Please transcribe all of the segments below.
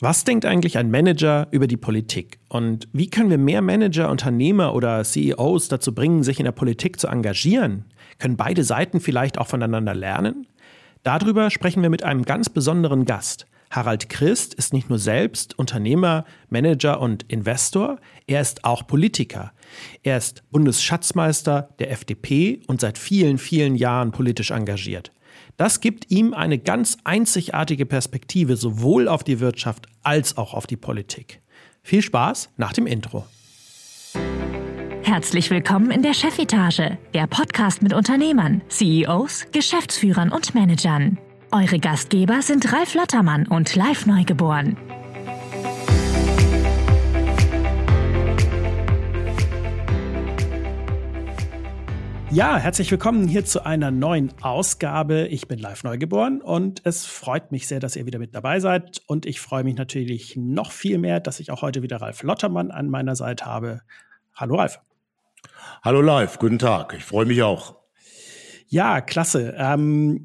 Was denkt eigentlich ein Manager über die Politik? Und wie können wir mehr Manager, Unternehmer oder CEOs dazu bringen, sich in der Politik zu engagieren? Können beide Seiten vielleicht auch voneinander lernen? Darüber sprechen wir mit einem ganz besonderen Gast. Harald Christ ist nicht nur selbst Unternehmer, Manager und Investor, er ist auch Politiker. Er ist Bundesschatzmeister der FDP und seit vielen, vielen Jahren politisch engagiert. Das gibt ihm eine ganz einzigartige Perspektive sowohl auf die Wirtschaft als auch auf die Politik. Viel Spaß nach dem Intro. Herzlich willkommen in der Chefetage, der Podcast mit Unternehmern, CEOs, Geschäftsführern und Managern. Eure Gastgeber sind Ralf Lottermann und Live Neugeboren. Ja, herzlich willkommen hier zu einer neuen Ausgabe. Ich bin live neugeboren und es freut mich sehr, dass ihr wieder mit dabei seid. Und ich freue mich natürlich noch viel mehr, dass ich auch heute wieder Ralf Lottermann an meiner Seite habe. Hallo Ralf. Hallo live, guten Tag. Ich freue mich auch. Ja, klasse. Ähm,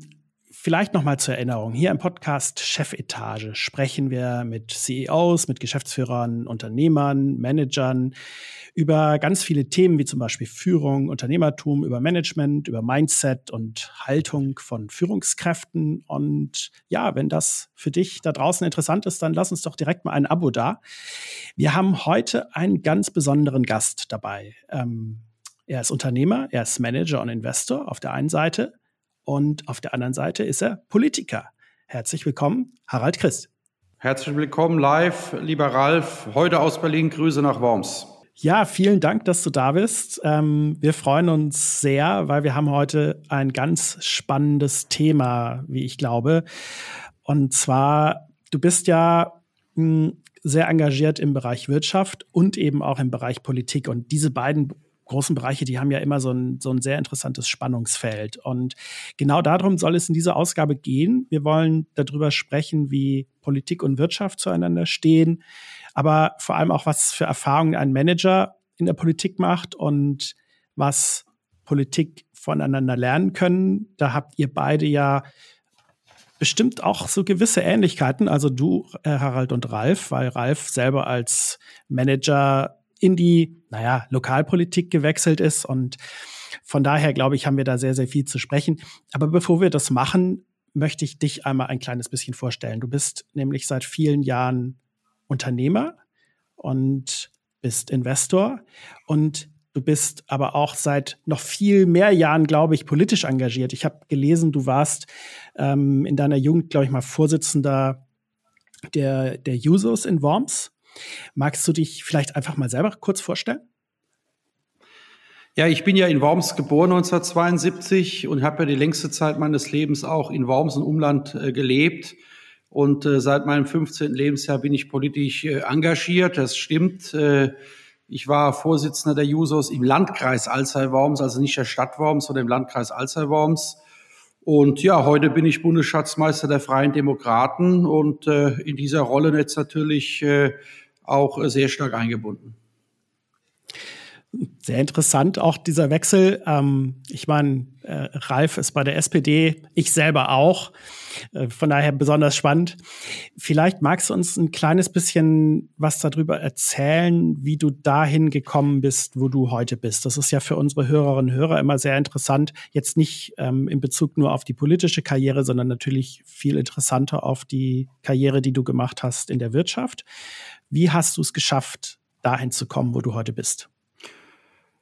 Vielleicht noch mal zur Erinnerung. Hier im Podcast Chefetage sprechen wir mit CEOs, mit Geschäftsführern, Unternehmern, Managern über ganz viele Themen wie zum Beispiel Führung, Unternehmertum, über Management, über Mindset und Haltung von Führungskräften. Und ja, wenn das für dich da draußen interessant ist, dann lass uns doch direkt mal ein Abo da. Wir haben heute einen ganz besonderen Gast dabei. Ähm, er ist Unternehmer, er ist Manager und Investor auf der einen Seite und auf der anderen Seite ist er Politiker. Herzlich willkommen, Harald Christ. Herzlich willkommen live, lieber Ralf. Heute aus Berlin, Grüße nach Worms. Ja, vielen Dank, dass du da bist. Ähm, wir freuen uns sehr, weil wir haben heute ein ganz spannendes Thema, wie ich glaube. Und zwar, du bist ja mh, hm, sehr engagiert im Bereich Wirtschaft und eben auch im Bereich Politik. Und diese beiden großen Bereiche, die haben ja immer so ein, so ein sehr interessantes Spannungsfeld. Und genau darum soll es in dieser Ausgabe gehen. Wir wollen darüber sprechen, wie Politik und Wirtschaft zueinander stehen, aber vor allem auch, was für Erfahrungen ein Manager in der Politik macht und was Politik voneinander lernen können. Da habt ihr beide ja bestimmt auch so gewisse Ähnlichkeiten. Also du, äh, Harald und Ralf, weil Ralf selber als Manager in die, naja, Lokalpolitik gewechselt ist. Und von daher, glaube ich, haben wir da sehr, sehr viel zu sprechen. Aber bevor wir das machen, möchte ich dich einmal ein kleines bisschen vorstellen. Du bist nämlich seit vielen Jahren Unternehmer und bist Investor und du bist aber auch seit noch viel mehr Jahren, glaube ich, politisch engagiert. Ich habe gelesen, du warst ähm, in deiner Jugend, glaube ich, mal Vorsitzender der, der Jusos in Worms Magst du dich vielleicht einfach mal selber kurz vorstellen? Ja, ich bin ja in Worms geboren 1972 und habe ja die längste Zeit meines Lebens auch in Worms und Umland äh, gelebt. Und äh, seit meinem 15. Lebensjahr bin ich politisch äh, engagiert. Das stimmt. Äh, ich war Vorsitzender der Jusos im Landkreis Alzey-Worms, also nicht der Stadt Worms, sondern im Landkreis Alzey-Worms. Und ja, heute bin ich Bundesschatzmeister der Freien Demokraten und äh, in dieser Rolle jetzt natürlich äh, auch äh, sehr stark eingebunden. Sehr interessant auch dieser Wechsel. Ähm, ich meine, äh, Ralf ist bei der SPD, ich selber auch. Äh, von daher besonders spannend. Vielleicht magst du uns ein kleines bisschen was darüber erzählen, wie du dahin gekommen bist, wo du heute bist. Das ist ja für unsere Hörerinnen und Hörer immer sehr interessant. Jetzt nicht ähm, in Bezug nur auf die politische Karriere, sondern natürlich viel interessanter auf die Karriere, die du gemacht hast in der Wirtschaft. Wie hast du es geschafft, dahin zu kommen, wo du heute bist?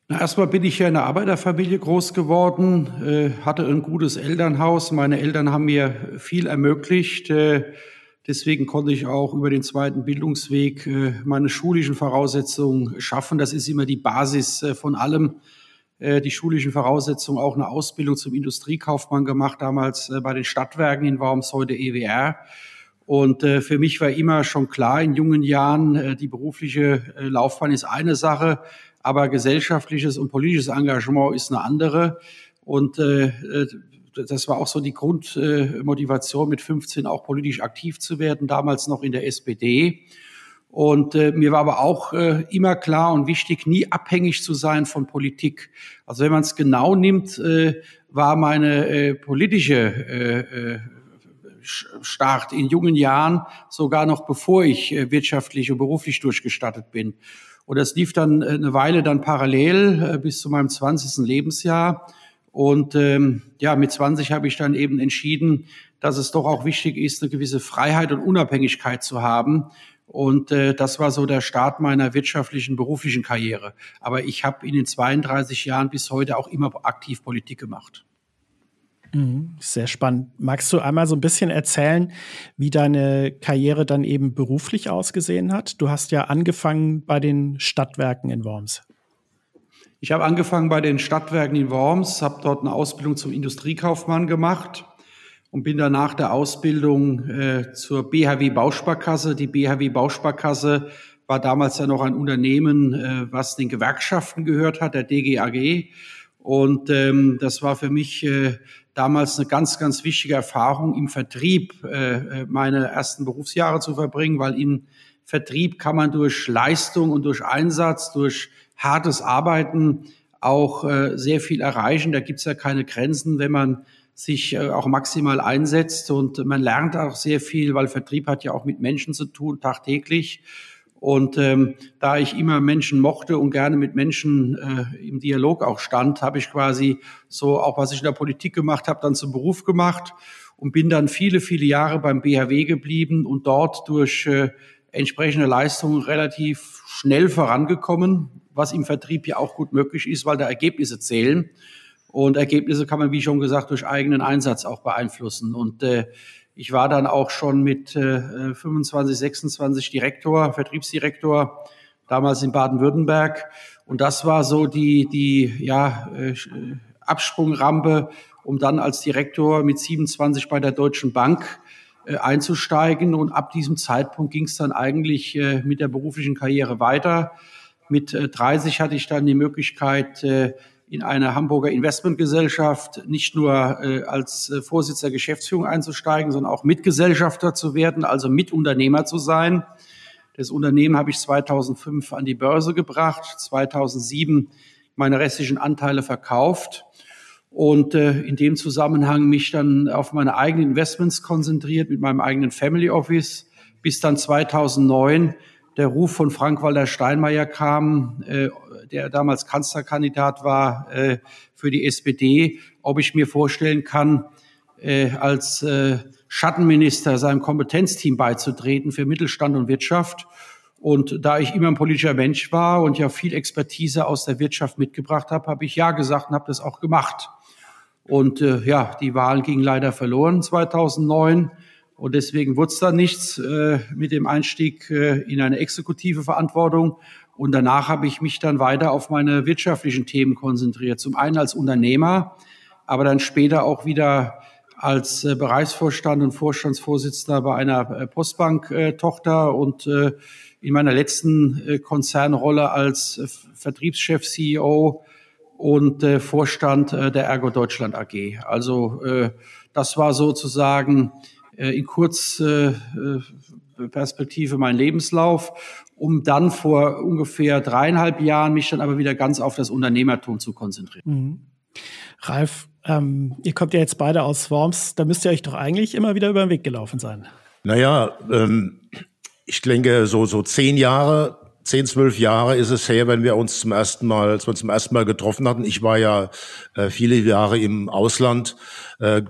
Na, erstmal bin ich ja in einer Arbeiterfamilie groß geworden, äh, hatte ein gutes Elternhaus. Meine Eltern haben mir viel ermöglicht. Äh, deswegen konnte ich auch über den zweiten Bildungsweg äh, meine schulischen Voraussetzungen schaffen. Das ist immer die Basis von allem. Die schulischen Voraussetzungen, auch eine Ausbildung zum Industriekaufmann gemacht, damals bei den Stadtwerken in Worms, heute EWR. Und äh, für mich war immer schon klar in jungen Jahren, äh, die berufliche äh, Laufbahn ist eine Sache, aber gesellschaftliches und politisches Engagement ist eine andere. Und äh, äh das war auch so die Grundmotivation, äh, mit 15 auch politisch aktiv zu werden, damals noch in der SPD. Und äh, mir war aber auch äh, immer klar und wichtig, nie abhängig zu sein von Politik. Also wenn man es genau nimmt, äh, war meine äh, politische äh, äh Start in jungen Jahren, sogar noch bevor ich äh, wirtschaftlich und beruflich durchgestattet bin. Und das lief dann äh, eine Weile dann parallel äh, bis zu meinem 20. Lebensjahr. Und ähm, ja, mit 20 habe ich dann eben entschieden, dass es doch auch wichtig ist, eine gewisse Freiheit und Unabhängigkeit zu haben. Und äh, das war so der Start meiner wirtschaftlichen, beruflichen Karriere. Aber ich habe in den 32 Jahren bis heute auch immer aktiv Politik gemacht. Mhm, sehr spannend. Magst du einmal so ein bisschen erzählen, wie deine Karriere dann eben beruflich ausgesehen hat? Du hast ja angefangen bei den Stadtwerken in Worms. Ich habe angefangen bei den Stadtwerken in Worms, habe dort eine Ausbildung zum Industriekaufmann gemacht und bin dann nach der Ausbildung äh, zur BHW Bausparkasse. Die BHW Bausparkasse war damals ja noch ein Unternehmen, äh, was den Gewerkschaften gehört hat, der DGAG. Und ähm, das war für mich äh, damals eine ganz, ganz wichtige Erfahrung, im Vertrieb äh, meine ersten Berufsjahre zu verbringen, weil im Vertrieb kann man durch Leistung und durch Einsatz, durch hartes Arbeiten auch äh, sehr viel erreichen. Da gibt's ja keine Grenzen, wenn man sich äh, auch maximal einsetzt und man lernt auch sehr viel, weil Vertrieb hat ja auch mit Menschen zu tun, tagtäglich. Und ähm, da ich immer Menschen mochte und gerne mit Menschen äh, im Dialog auch stand, habe ich quasi so auch was ich in der Politik gemacht habe, dann zum Beruf gemacht und bin dann viele, viele Jahre beim BHW geblieben und dort durch äh, entsprechende Leistungen relativ schnell vorangekommen, was im Vertrieb ja auch gut möglich ist, weil da Ergebnisse zählen. Und Ergebnisse kann man, wie schon gesagt, durch eigenen Einsatz auch beeinflussen. Und äh, ich war dann auch schon mit äh, 25, 26 Direktor, Vertriebsdirektor, damals in Baden-Württemberg. Und das war so die, die ja, äh, Absprungrampe, um dann als Direktor mit 27 bei der Deutschen Bank äh, einzusteigen. Und ab diesem Zeitpunkt ging es dann eigentlich äh, mit der beruflichen Karriere weiter. Mit äh, 30 hatte ich dann die Möglichkeit, äh, in eine Hamburger Investmentgesellschaft nicht nur äh, als äh, Vorsitzender Geschäftsführung einzusteigen, sondern auch Mitgesellschafter zu werden, also Mitunternehmer zu sein. Das Unternehmen habe ich 2005 an die Börse gebracht, 2007 meine restlichen Anteile verkauft und äh, in dem Zusammenhang mich dann auf meine eigenen Investments konzentriert mit meinem eigenen Family Office, bis dann 2009 der Ruf von Frank-Walter Steinmeier kam, äh, der damals Kanzlerkandidat war äh, für die SPD, ob ich mir vorstellen kann, äh, als äh, Schattenminister seinem Kompetenzteam beizutreten für Mittelstand und Wirtschaft. Und da ich immer ein politischer Mensch war und ja viel Expertise aus der Wirtschaft mitgebracht habe, habe ich ja gesagt und habe das auch gemacht. Und äh, ja, die Wahlen gingen leider verloren 2009. Und deswegen wurde es dann nichts äh, mit dem Einstieg äh, in eine exekutive Verantwortung. Und danach habe ich mich dann weiter auf meine wirtschaftlichen Themen konzentriert. Zum einen als Unternehmer, aber dann später auch wieder als äh, Bereichsvorstand und Vorstandsvorsitzender bei einer äh, Postbank-Tochter und äh, in meiner letzten äh, Konzernrolle als äh, Vertriebschef, CEO und äh, Vorstand äh, der Ergo Deutschland AG. Also äh, das war sozusagen äh, in Kurzperspektive äh, mein Lebenslauf, um dann vor ungefähr dreieinhalb Jahren mich dann aber wieder ganz auf das Unternehmertum zu konzentrieren. Mhm. Ralf, ähm, ihr kommt ja jetzt beide aus Worms, da müsst ihr euch doch eigentlich immer wieder über den Weg gelaufen sein. Naja, ähm, ich denke, so, so zehn Jahre zehn, zwölf Jahre ist es her, wenn wir uns zum ersten Mal, als wir uns zum ersten Mal getroffen hatten. Ich war ja äh, viele Jahre im Ausland, äh,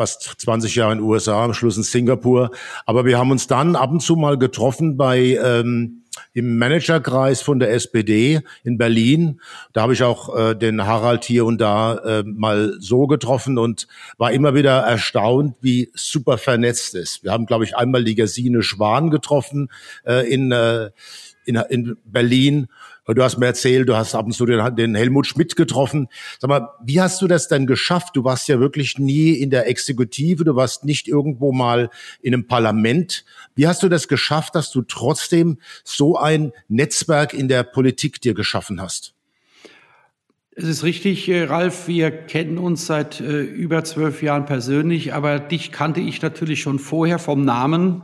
fast 20 Jahre in den USA, am Schluss in Singapur. Aber wir haben uns dann ab und zu mal getroffen bei ähm, im Managerkreis von der SPD in Berlin. Da habe ich auch äh, den Harald hier und da äh, mal so getroffen und war immer wieder erstaunt, wie super vernetzt ist. Wir haben, glaube ich, einmal die Gesine Schwan getroffen äh, in äh, in, in Berlin. Du hast mir erzählt, du hast ab und zu den, den Helmut Schmidt getroffen. Sag mal, wie hast du das denn geschafft? Du warst ja wirklich nie in der Exekutive, du warst nicht irgendwo mal in einem Parlament. Wie hast du das geschafft, dass du trotzdem so ein Netzwerk in der Politik dir geschaffen hast? Es ist richtig, äh, Ralf, wir kennen uns seit äh, über zwölf Jahren persönlich, aber dich kannte ich natürlich schon vorher vom Namen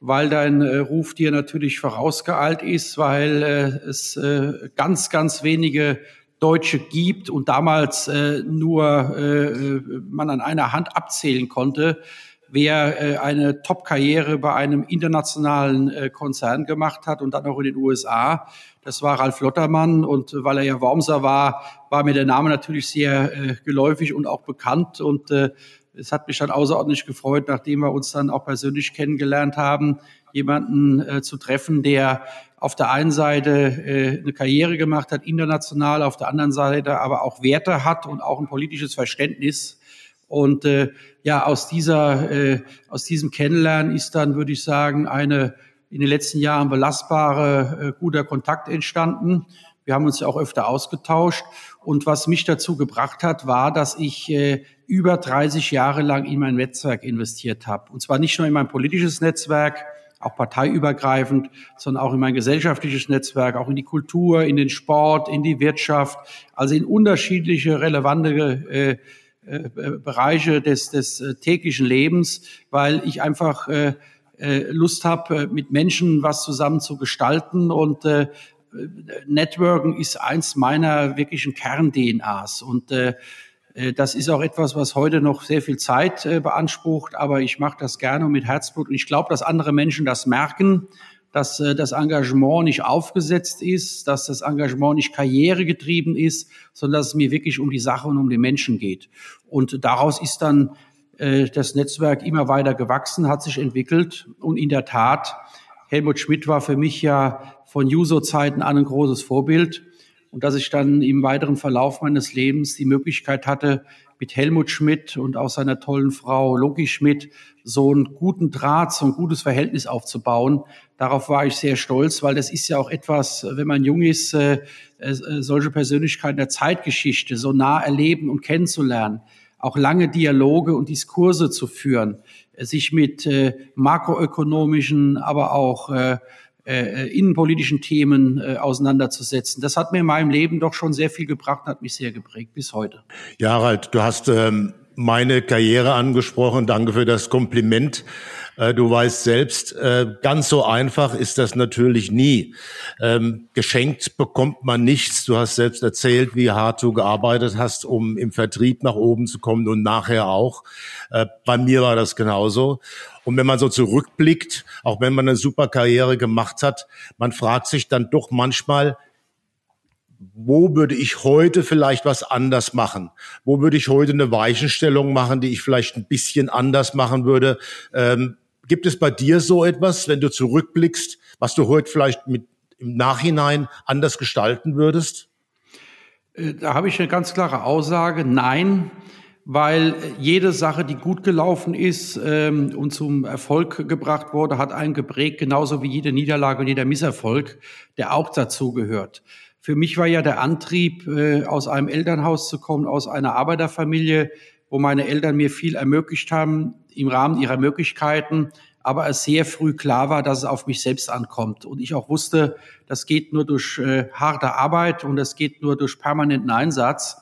weil dein äh, Ruf dir natürlich vorausgeeilt ist, weil äh, es äh, ganz, ganz wenige Deutsche gibt und damals äh, nur äh, man an einer Hand abzählen konnte, wer äh, eine Top-Karriere bei einem internationalen äh, Konzern gemacht hat und dann auch in den USA. Das war Ralf Lottermann und weil er ja Wormser war, war mir der Name natürlich sehr äh, geläufig und auch bekannt und äh, es hat mich dann außerordentlich gefreut, nachdem wir uns dann auch persönlich kennengelernt haben, jemanden äh, zu treffen, der auf der einen Seite äh, eine Karriere gemacht hat, international, auf der anderen Seite aber auch Werte hat und auch ein politisches Verständnis. Und äh, ja, aus dieser, äh, aus diesem Kennenlernen ist dann, würde ich sagen, eine in den letzten Jahren belastbare, äh, guter Kontakt entstanden. Wir haben uns ja auch öfter ausgetauscht. Und was mich dazu gebracht hat, war, dass ich äh, über 30 Jahre lang in mein Netzwerk investiert habe. Und zwar nicht nur in mein politisches Netzwerk, auch parteiübergreifend, sondern auch in mein gesellschaftliches Netzwerk, auch in die Kultur, in den Sport, in die Wirtschaft, also in unterschiedliche relevante äh, äh, Bereiche des, des äh, täglichen Lebens, weil ich einfach äh, äh Lust habe, mit Menschen was zusammen zu gestalten und äh, Networken ist eins meiner wirklichen Kern-DNAs und äh, äh, das ist auch etwas, was heute noch sehr viel Zeit äh, beansprucht, aber ich mache das gerne und mit Herzblut. Und ich glaube, dass andere Menschen das merken, dass äh, das Engagement nicht aufgesetzt ist, dass das Engagement nicht karrieregetrieben ist, sondern dass es mir wirklich um die Sache und um den Menschen geht. Und daraus ist dann das Netzwerk immer weiter gewachsen, hat sich entwickelt. Und in der Tat, Helmut Schmidt war für mich ja von Juso-Zeiten an ein großes Vorbild und dass ich dann im weiteren Verlauf meines Lebens die Möglichkeit hatte, mit Helmut Schmidt und auch seiner tollen Frau Loki Schmidt so einen guten Draht, so ein gutes Verhältnis aufzubauen. Darauf war ich sehr stolz, weil das ist ja auch etwas, wenn man jung ist, äh, äh, solche Persönlichkeiten der Zeitgeschichte so nah erleben und kennenzulernen, auch lange Dialoge und Diskurse zu führen, sich mit äh, makroökonomischen, aber auch äh, äh, innenpolitischen Themen äh, auseinanderzusetzen. Das hat mir in meinem Leben doch schon sehr viel gebracht, hat mich sehr geprägt bis heute. Ja, Harald, du hast ähm, meine Karriere angesprochen. Danke für das Kompliment. Äh, du weißt selbst, äh, ganz so einfach ist das natürlich nie. Ähm, geschenkt bekommt man nichts. Du hast selbst erzählt, wie hart du gearbeitet hast, um im Vertrieb nach oben zu kommen und nachher auch. Äh, bei mir war das genauso. Und wenn man so zurückblickt, auch wenn man eine super Karriere gemacht hat, man fragt sich dann doch manchmal, wo würde ich heute vielleicht was anders machen? Wo würde ich heute eine Weichenstellung machen, die ich vielleicht ein bisschen anders machen würde? Ähm, gibt es bei dir so etwas, wenn du zurückblickst, was du heute vielleicht mit im Nachhinein anders gestalten würdest? Äh, da habe ich eine ganz klare Aussage. Nein, weil jede Sache, die gut gelaufen ist ähm, und zum Erfolg gebracht wurde, hat einen geprägt, genauso wie jede Niederlage und jeder Misserfolg, der auch dazu gehört. Für mich war ja der Antrieb, äh, aus einem Elternhaus zu kommen, aus einer Arbeiterfamilie, wo meine Eltern mir viel ermöglicht haben im Rahmen ihrer Möglichkeiten, aber es sehr früh klar war, dass es auf mich selbst ankommt. Und ich auch wusste, das geht nur durch äh, harte Arbeit und das geht nur durch permanenten Einsatz.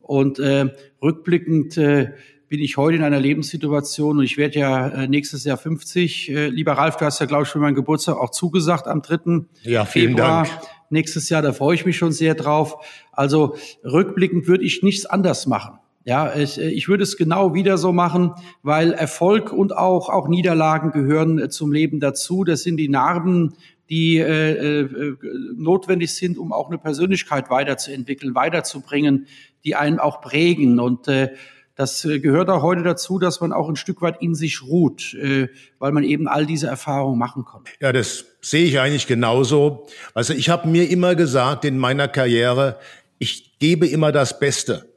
Und äh, rückblickend äh, bin ich heute in einer Lebenssituation und ich werde ja äh, nächstes Jahr 50. Äh, lieber Ralf, du hast ja, glaube ich, für meinen Geburtstag auch zugesagt am 3. Ja, vielen Februar. Dank nächstes Jahr. Da freue ich mich schon sehr drauf. Also rückblickend würde ich nichts anders machen. Ja, ich, ich würde es genau wieder so machen, weil Erfolg und auch, auch Niederlagen gehören äh, zum Leben dazu. Das sind die Narben, die äh, äh, notwendig sind, um auch eine Persönlichkeit weiterzuentwickeln, weiterzubringen, die einen auch prägen. Und äh, das äh, gehört auch heute dazu, dass man auch ein Stück weit in sich ruht, äh, weil man eben all diese Erfahrungen machen kann. Ja, das sehe ich eigentlich genauso. Also ich habe mir immer gesagt in meiner Karriere, ich gebe immer das Beste.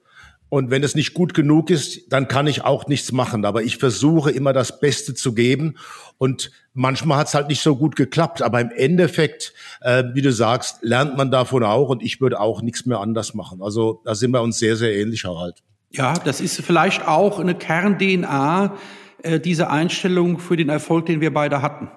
Und wenn es nicht gut genug ist, dann kann ich auch nichts machen. Aber ich versuche immer das Beste zu geben. Und manchmal hat es halt nicht so gut geklappt. Aber im Endeffekt, äh, wie du sagst, lernt man davon auch. Und ich würde auch nichts mehr anders machen. Also da sind wir uns sehr, sehr ähnlich, Harald. Ja, das ist vielleicht auch eine Kern-DNA, äh, diese Einstellung für den Erfolg, den wir beide hatten.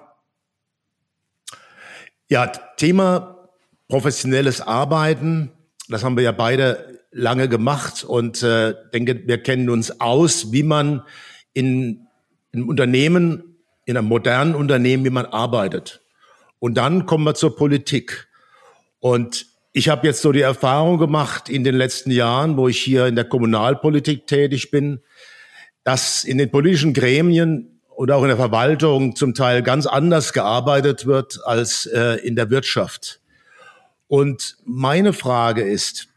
Ja, Thema professionelles Arbeiten, das haben wir ja beide lange gemacht und äh, denke, wir kennen uns aus, wie man in, in Unternehmen, in einem modernen Unternehmen, wie man arbeitet. Und dann kommen wir zur Politik. Und ich habe jetzt so die Erfahrung gemacht in den letzten Jahren, wo ich hier in der Kommunalpolitik tätig bin, dass in den politischen Gremien und auch in der Verwaltung zum Teil ganz anders gearbeitet wird als äh, in der Wirtschaft. Und meine Frage ist,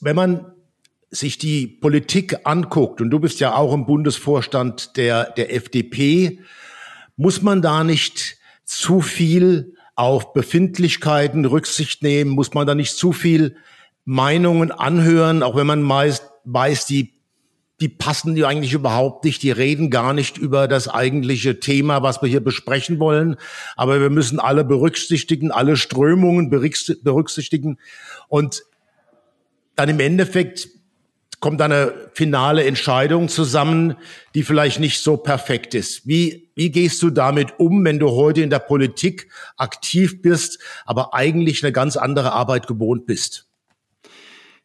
wenn man sich die Politik anguckt, und du bist ja auch im Bundesvorstand der, der FDP, muss man da nicht zu viel auf Befindlichkeiten Rücksicht nehmen? Muss man da nicht zu viel Meinungen anhören, auch wenn man meist weiß, die die passen die eigentlich überhaupt nicht, die reden gar nicht über das eigentliche Thema, was wir hier besprechen wollen. Aber wir müssen alle berücksichtigen, alle Strömungen berücksichtigen. Und dann im Endeffekt kommt eine finale Entscheidung zusammen, die vielleicht nicht so perfekt ist. Wie, wie gehst du damit um, wenn du heute in der Politik aktiv bist, aber eigentlich eine ganz andere Arbeit gewohnt bist?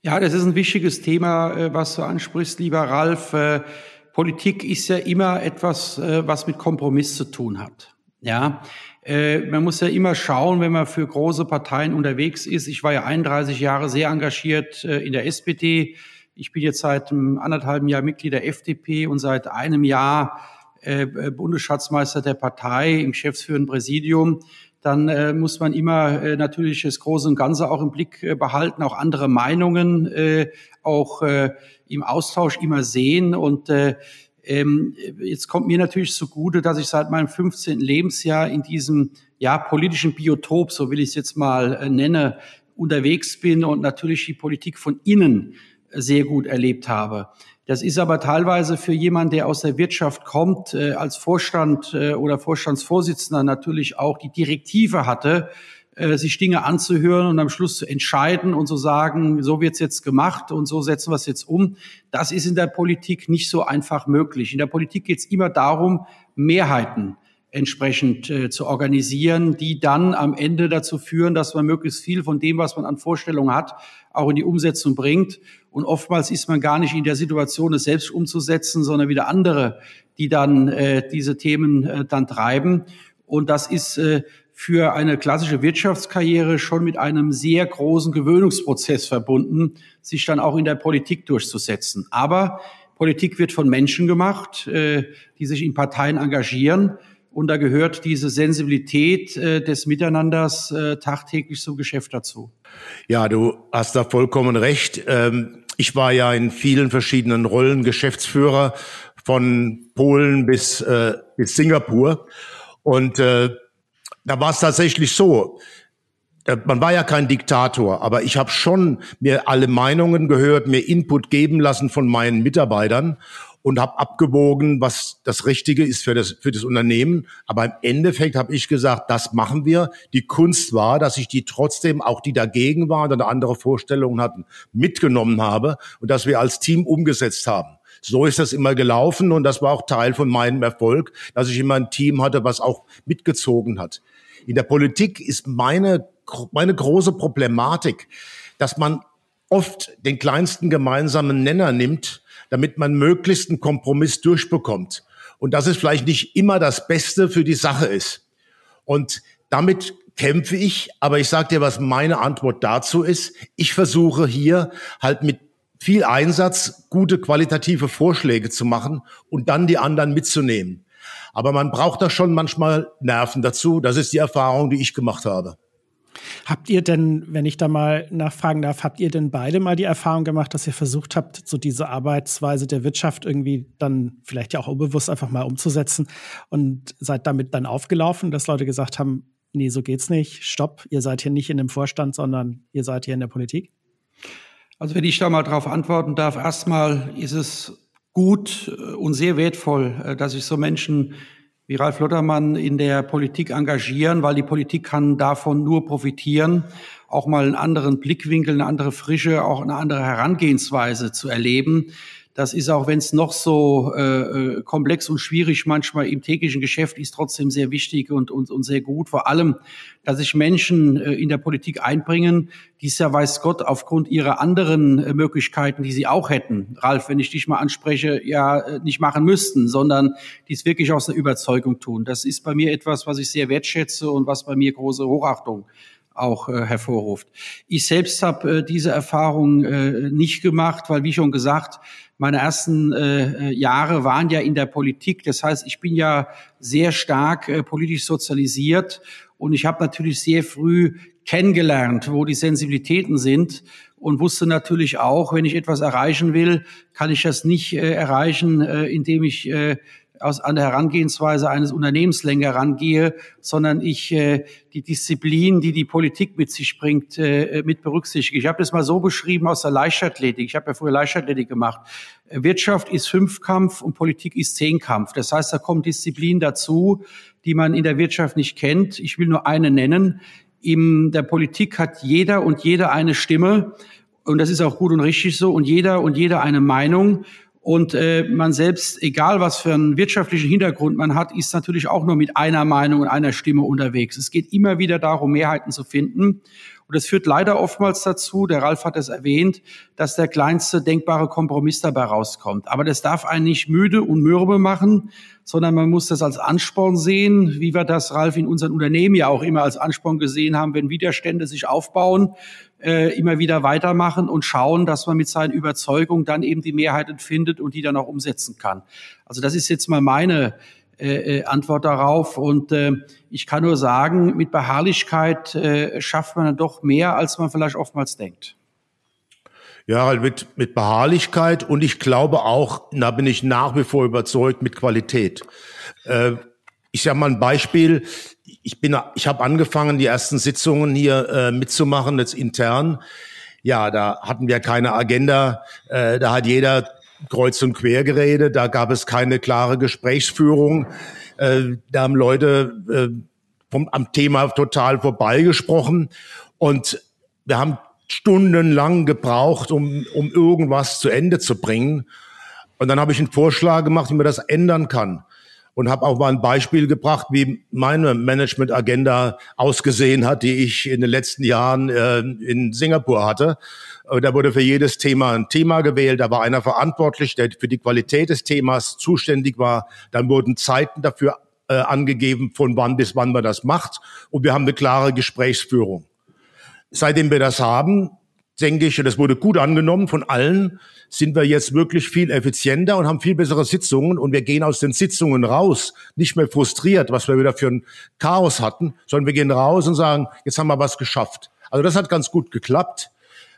Ja, das ist ein wichtiges Thema, äh, was du ansprichst, lieber Ralf. Äh, Politik ist ja immer etwas, äh, was mit Kompromiss zu tun hat. Ja, man muss ja immer schauen, wenn man für große Parteien unterwegs ist. Ich war ja 31 Jahre sehr engagiert in der SPD. Ich bin jetzt seit einem anderthalben Jahr Mitglied der FDP und seit einem Jahr Bundesschatzmeister der Partei im geschäftsführenden Präsidium dann äh, muss man immer äh, natürlich das Große und Ganze auch im Blick äh, behalten, auch andere Meinungen äh, auch äh, im Austausch immer sehen. Und äh, ähm, jetzt kommt mir natürlich zugute, dass ich seit meinem 15. Lebensjahr in diesem ja, politischen Biotop, so will ich es jetzt mal äh, nenne, unterwegs bin und natürlich die Politik von innen sehr gut erlebt habe. Das ist aber teilweise für jemanden, der aus der Wirtschaft kommt, äh, als Vorstand äh, oder Vorstandsvorsitzender natürlich auch die Direktive hatte, äh, sich Dinge anzuhören und am Schluss zu entscheiden und zu sagen, so wird's jetzt gemacht und so setzen wir es jetzt um. Das ist in der Politik nicht so einfach möglich. In der Politik geht's immer darum, Mehrheiten entsprechend äh, zu organisieren, die dann am Ende dazu führen, dass man möglichst viel von dem, was man an Vorstellungen hat, auch in die Umsetzung bringt. Und oftmals ist man gar nicht in der Situation, es selbst umzusetzen, sondern wieder andere, die dann äh, diese Themen äh, dann treiben. Und das ist äh, für eine klassische Wirtschaftskarriere schon mit einem sehr großen Gewöhnungsprozess verbunden, sich dann auch in der Politik durchzusetzen. Aber Politik wird von Menschen gemacht, äh, die sich in Parteien engagieren. Und da gehört diese Sensibilität äh, des Miteinanders äh, tagtäglich zum Geschäft dazu. Ja, du hast da vollkommen recht. Ähm, ich war ja in vielen verschiedenen Rollen Geschäftsführer von Polen bis, äh, bis Singapur. Und äh, da war es tatsächlich so. Äh, man war ja kein Diktator, aber ich habe schon mir alle Meinungen gehört, mir Input geben lassen von meinen Mitarbeitern und habe abgewogen, was das Richtige ist für das, für das Unternehmen. Aber im Endeffekt habe ich gesagt, das machen wir. Die Kunst war, dass ich die trotzdem, auch die dagegen waren oder andere Vorstellungen hatten, mitgenommen habe und dass wir als Team umgesetzt haben. So ist das immer gelaufen und das war auch Teil von meinem Erfolg, dass ich immer ein Team hatte, was auch mitgezogen hat. In der Politik ist meine, meine große Problematik, dass man oft den kleinsten gemeinsamen Nenner nimmt damit man möglichst einen Kompromiss durchbekommt. Und dass es vielleicht nicht immer das Beste für die Sache ist. Und damit kämpfe ich, aber ich sage dir, was meine Antwort dazu ist. Ich versuche hier halt mit viel Einsatz gute qualitative Vorschläge zu machen und dann die anderen mitzunehmen. Aber man braucht da schon manchmal Nerven dazu. Das ist die Erfahrung, die ich gemacht habe. Habt ihr denn, wenn ich da mal nachfragen darf, habt ihr denn beide mal die Erfahrung gemacht, dass ihr versucht habt, so diese Arbeitsweise der Wirtschaft irgendwie dann vielleicht ja auch unbewusst einfach mal umzusetzen und seid damit dann aufgelaufen, dass Leute gesagt haben, nee, so geht's nicht, stopp, ihr seid hier nicht in dem Vorstand, sondern ihr seid hier in der Politik? Also wenn ich da mal drauf antworten darf, erstmal ist es gut und sehr wertvoll, äh, dass sich so Menschen wie Ralf Lottermann in der Politik engagieren, weil die Politik kann davon nur profitieren, auch mal einen anderen Blickwinkel, eine andere Frische, auch eine andere Herangehensweise zu erleben. Das ist auch, wenn es noch so äh, äh, komplex und schwierig manchmal im täglichen Geschäft ist, trotzdem sehr wichtig und, und, und sehr gut. Vor allem, dass sich Menschen äh, in der Politik einbringen, die es ja weiß Gott aufgrund ihrer anderen äh, Möglichkeiten, die sie auch hätten, Ralf, wenn ich dich mal anspreche, ja äh, nicht machen müssten, sondern die es wirklich aus der Überzeugung tun. Das ist bei mir etwas, was ich sehr wertschätze und was bei mir große Hochachtung auch äh, hervorruft. Ich selbst habe äh, diese Erfahrung äh, nicht gemacht, weil wie schon gesagt, meine ersten äh, Jahre waren ja in der Politik. Das heißt, ich bin ja sehr stark äh, politisch sozialisiert und ich habe natürlich sehr früh kennengelernt, wo die Sensibilitäten sind und wusste natürlich auch, wenn ich etwas erreichen will, kann ich das nicht äh, erreichen, äh, indem ich äh, aus an der Herangehensweise eines Unternehmens länger rangehe, sondern ich äh, die Disziplin, die die Politik mit sich bringt, äh, mit berücksichtige. Ich habe das mal so beschrieben aus der Leichtathletik. Ich habe ja früher Leichtathletik gemacht. Wirtschaft ist Fünfkampf und Politik ist Zehnkampf. Das heißt, da kommen Disziplinen dazu, die man in der Wirtschaft nicht kennt. Ich will nur eine nennen. In der Politik hat jeder und jede eine Stimme. Und das ist auch gut und richtig so. Und jeder und jeder eine Meinung. Und äh, man selbst, egal was für einen wirtschaftlichen Hintergrund man hat, ist natürlich auch nur mit einer Meinung und einer Stimme unterwegs. Es geht immer wieder darum, Mehrheiten zu finden. Und es führt leider oftmals dazu, der Ralf hat es erwähnt, dass der kleinste denkbare Kompromiss dabei rauskommt. Aber das darf einen nicht müde und mürbe machen, sondern man muss das als Ansporn sehen, wie wir das, Ralf, in unseren Unternehmen ja auch immer als Ansporn gesehen haben, wenn Widerstände sich aufbauen, äh, immer wieder weitermachen und schauen, dass man mit seinen Überzeugungen dann eben die Mehrheiten findet und die dann auch umsetzen kann. Also das ist jetzt mal meine äh, äh, Antwort darauf. Und äh, ich kann nur sagen, mit Beharrlichkeit äh, schafft man dann doch mehr, als man vielleicht oftmals denkt. Ja, halt mit, mit Beharrlichkeit und ich glaube auch, da bin ich nach wie vor überzeugt, mit Qualität. Äh, ich sage mal ein Beispiel. Ich bin, ich habe angefangen, die ersten Sitzungen hier äh, mitzumachen, jetzt intern. Ja, da hatten wir keine Agenda. Äh, da hat jeder kreuz und quer geredet. Da gab es keine klare Gesprächsführung. Äh, da haben Leute äh, vom, am Thema total vorbeigesprochen. Und wir haben stundenlang gebraucht, um, um irgendwas zu Ende zu bringen. Und dann habe ich einen Vorschlag gemacht, wie man das ändern kann und habe auch mal ein Beispiel gebracht, wie meine Management-Agenda ausgesehen hat, die ich in den letzten Jahren äh, in Singapur hatte. Äh, da wurde für jedes Thema ein Thema gewählt. Da war einer verantwortlich, der für die Qualität des Themas zuständig war. Dann wurden Zeiten dafür äh, angegeben, von wann bis wann man das macht. Und wir haben eine klare Gesprächsführung. Seitdem wir das haben, denke ich, das wurde gut angenommen von allen, sind wir jetzt wirklich viel effizienter und haben viel bessere Sitzungen und wir gehen aus den Sitzungen raus, nicht mehr frustriert, was wir wieder für ein Chaos hatten, sondern wir gehen raus und sagen, jetzt haben wir was geschafft. Also das hat ganz gut geklappt.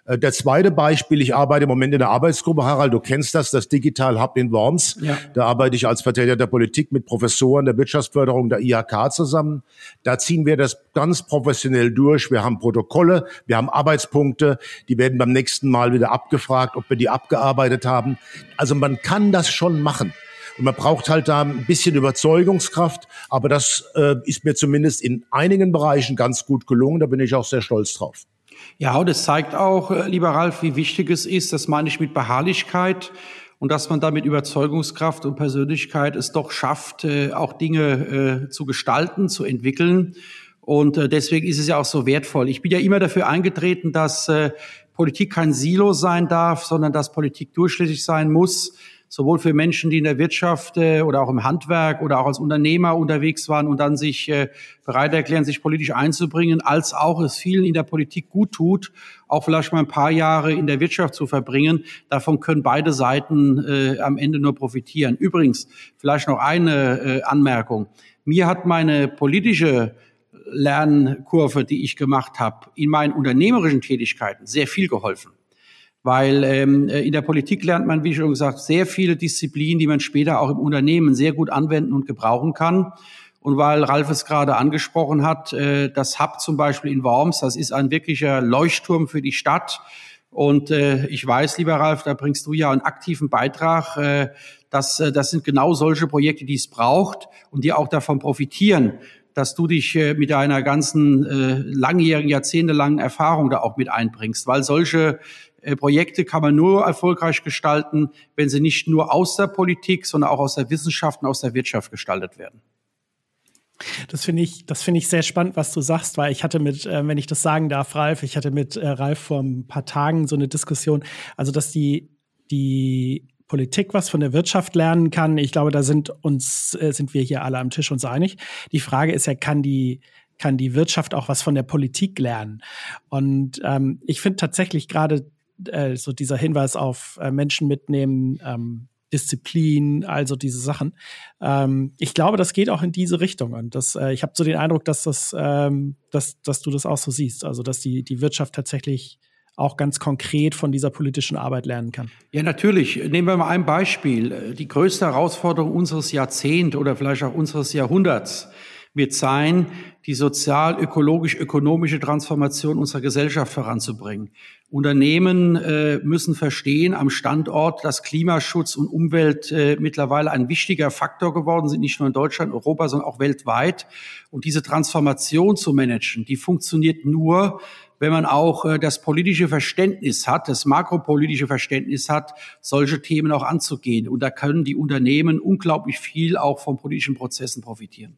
Äh, der zweite Beispiel, ich arbeite im Moment in der Arbeitsgruppe, Harald, du kennst das, das Digital Hub in Worms. Ja. Da arbeite ich als Vertreter der Politik mit Professoren der Wirtschaftsförderung der IHK zusammen. Da ziehen wir das ganz professionell durch. Wir haben Protokolle, wir haben Arbeitspunkte, die werden beim nächsten Mal wieder abgefragt, ob wir die abgearbeitet haben. Also man kann das schon machen. Und man braucht halt da ein bisschen Überzeugungskraft, aber das äh, ist mir zumindest in einigen Bereichen ganz gut gelungen. Da bin ich auch sehr stolz drauf. Ja, und es zeigt auch, äh, lieber Ralf, wie wichtig es ist, das meine ich mit Beharrlichkeit und dass man da mit Überzeugungskraft und Persönlichkeit es doch schafft, äh, auch Dinge äh, zu gestalten, zu entwickeln. Und deswegen ist es ja auch so wertvoll. Ich bin ja immer dafür eingetreten, dass Politik kein Silo sein darf, sondern dass Politik durchschnittlich sein muss sowohl für Menschen, die in der Wirtschaft äh, oder auch im Handwerk oder auch als Unternehmer unterwegs waren und dann sich äh, bereit erklären, sich politisch einzubringen, als auch es vielen in der Politik gut tut, auch vielleicht mal ein paar Jahre in der Wirtschaft zu verbringen. Davon können beide Seiten äh, am Ende nur profitieren. Übrigens, vielleicht noch eine äh, Anmerkung. Mir hat meine politische Lernkurve, die ich gemacht habe, in meinen unternehmerischen Tätigkeiten sehr viel geholfen weil ähm, äh, in der Politik lernt man, wie schon gesagt, sehr viele Disziplinen, die man später auch im Unternehmen sehr gut anwenden und gebrauchen kann. Und weil Ralf es gerade angesprochen hat, äh, das Hub zum Beispiel in Worms, das ist ein wirklicher Leuchtturm für die Stadt. Und äh, ich weiß, lieber Ralf, da bringst du ja einen aktiven Beitrag. Äh, dass, äh, das sind genau solche Projekte, die es braucht und die auch davon profitieren, dass du dich äh, mit deiner ganzen äh, langjährigen, jahrzehntelangen Erfahrung da auch mit einbringst, weil solche Projekte kann man nur erfolgreich gestalten, wenn sie nicht nur aus der Politik, sondern auch aus der Wissenschaft und aus der Wirtschaft gestaltet werden. Das finde ich, das finde ich sehr spannend, was du sagst, weil ich hatte mit, äh, wenn ich das sagen darf, Ralf, ich hatte mit äh, Ralf vor ein paar Tagen so eine Diskussion, also dass die, die Politik was von der Wirtschaft lernen kann. Ich glaube, da sind uns, äh, sind wir hier alle am Tisch uns einig. Die Frage ist ja, kann die, kann die Wirtschaft auch was von der Politik lernen? Und ähm, ich finde tatsächlich gerade äh, so dieser Hinweis auf äh, Menschen mitnehmen, ähm, Disziplin, also diese Sachen. Ähm, ich glaube, das geht auch in diese Richtung. Und das, äh, ich habe so den Eindruck, dass das, ähm, dass, dass du das auch so siehst. Also, dass die, die Wirtschaft tatsächlich auch ganz konkret von dieser politischen Arbeit lernen kann. Ja, natürlich. Nehmen wir mal ein Beispiel. Die größte Herausforderung unseres Jahrzehnts oder vielleicht auch unseres Jahrhunderts wird sein, die sozial, ökologisch, ökonomische Transformation unserer Gesellschaft voranzubringen. Unternehmen äh, müssen verstehen am Standort, dass Klimaschutz und Umwelt äh, mittlerweile ein wichtiger Faktor geworden sind, nicht nur in Deutschland, Europa, sondern auch weltweit. Und diese Transformation zu managen, die funktioniert nur, wenn man auch äh, das politische Verständnis hat, das makropolitische Verständnis hat, solche Themen auch anzugehen. Und da können die Unternehmen unglaublich viel auch von politischen Prozessen profitieren.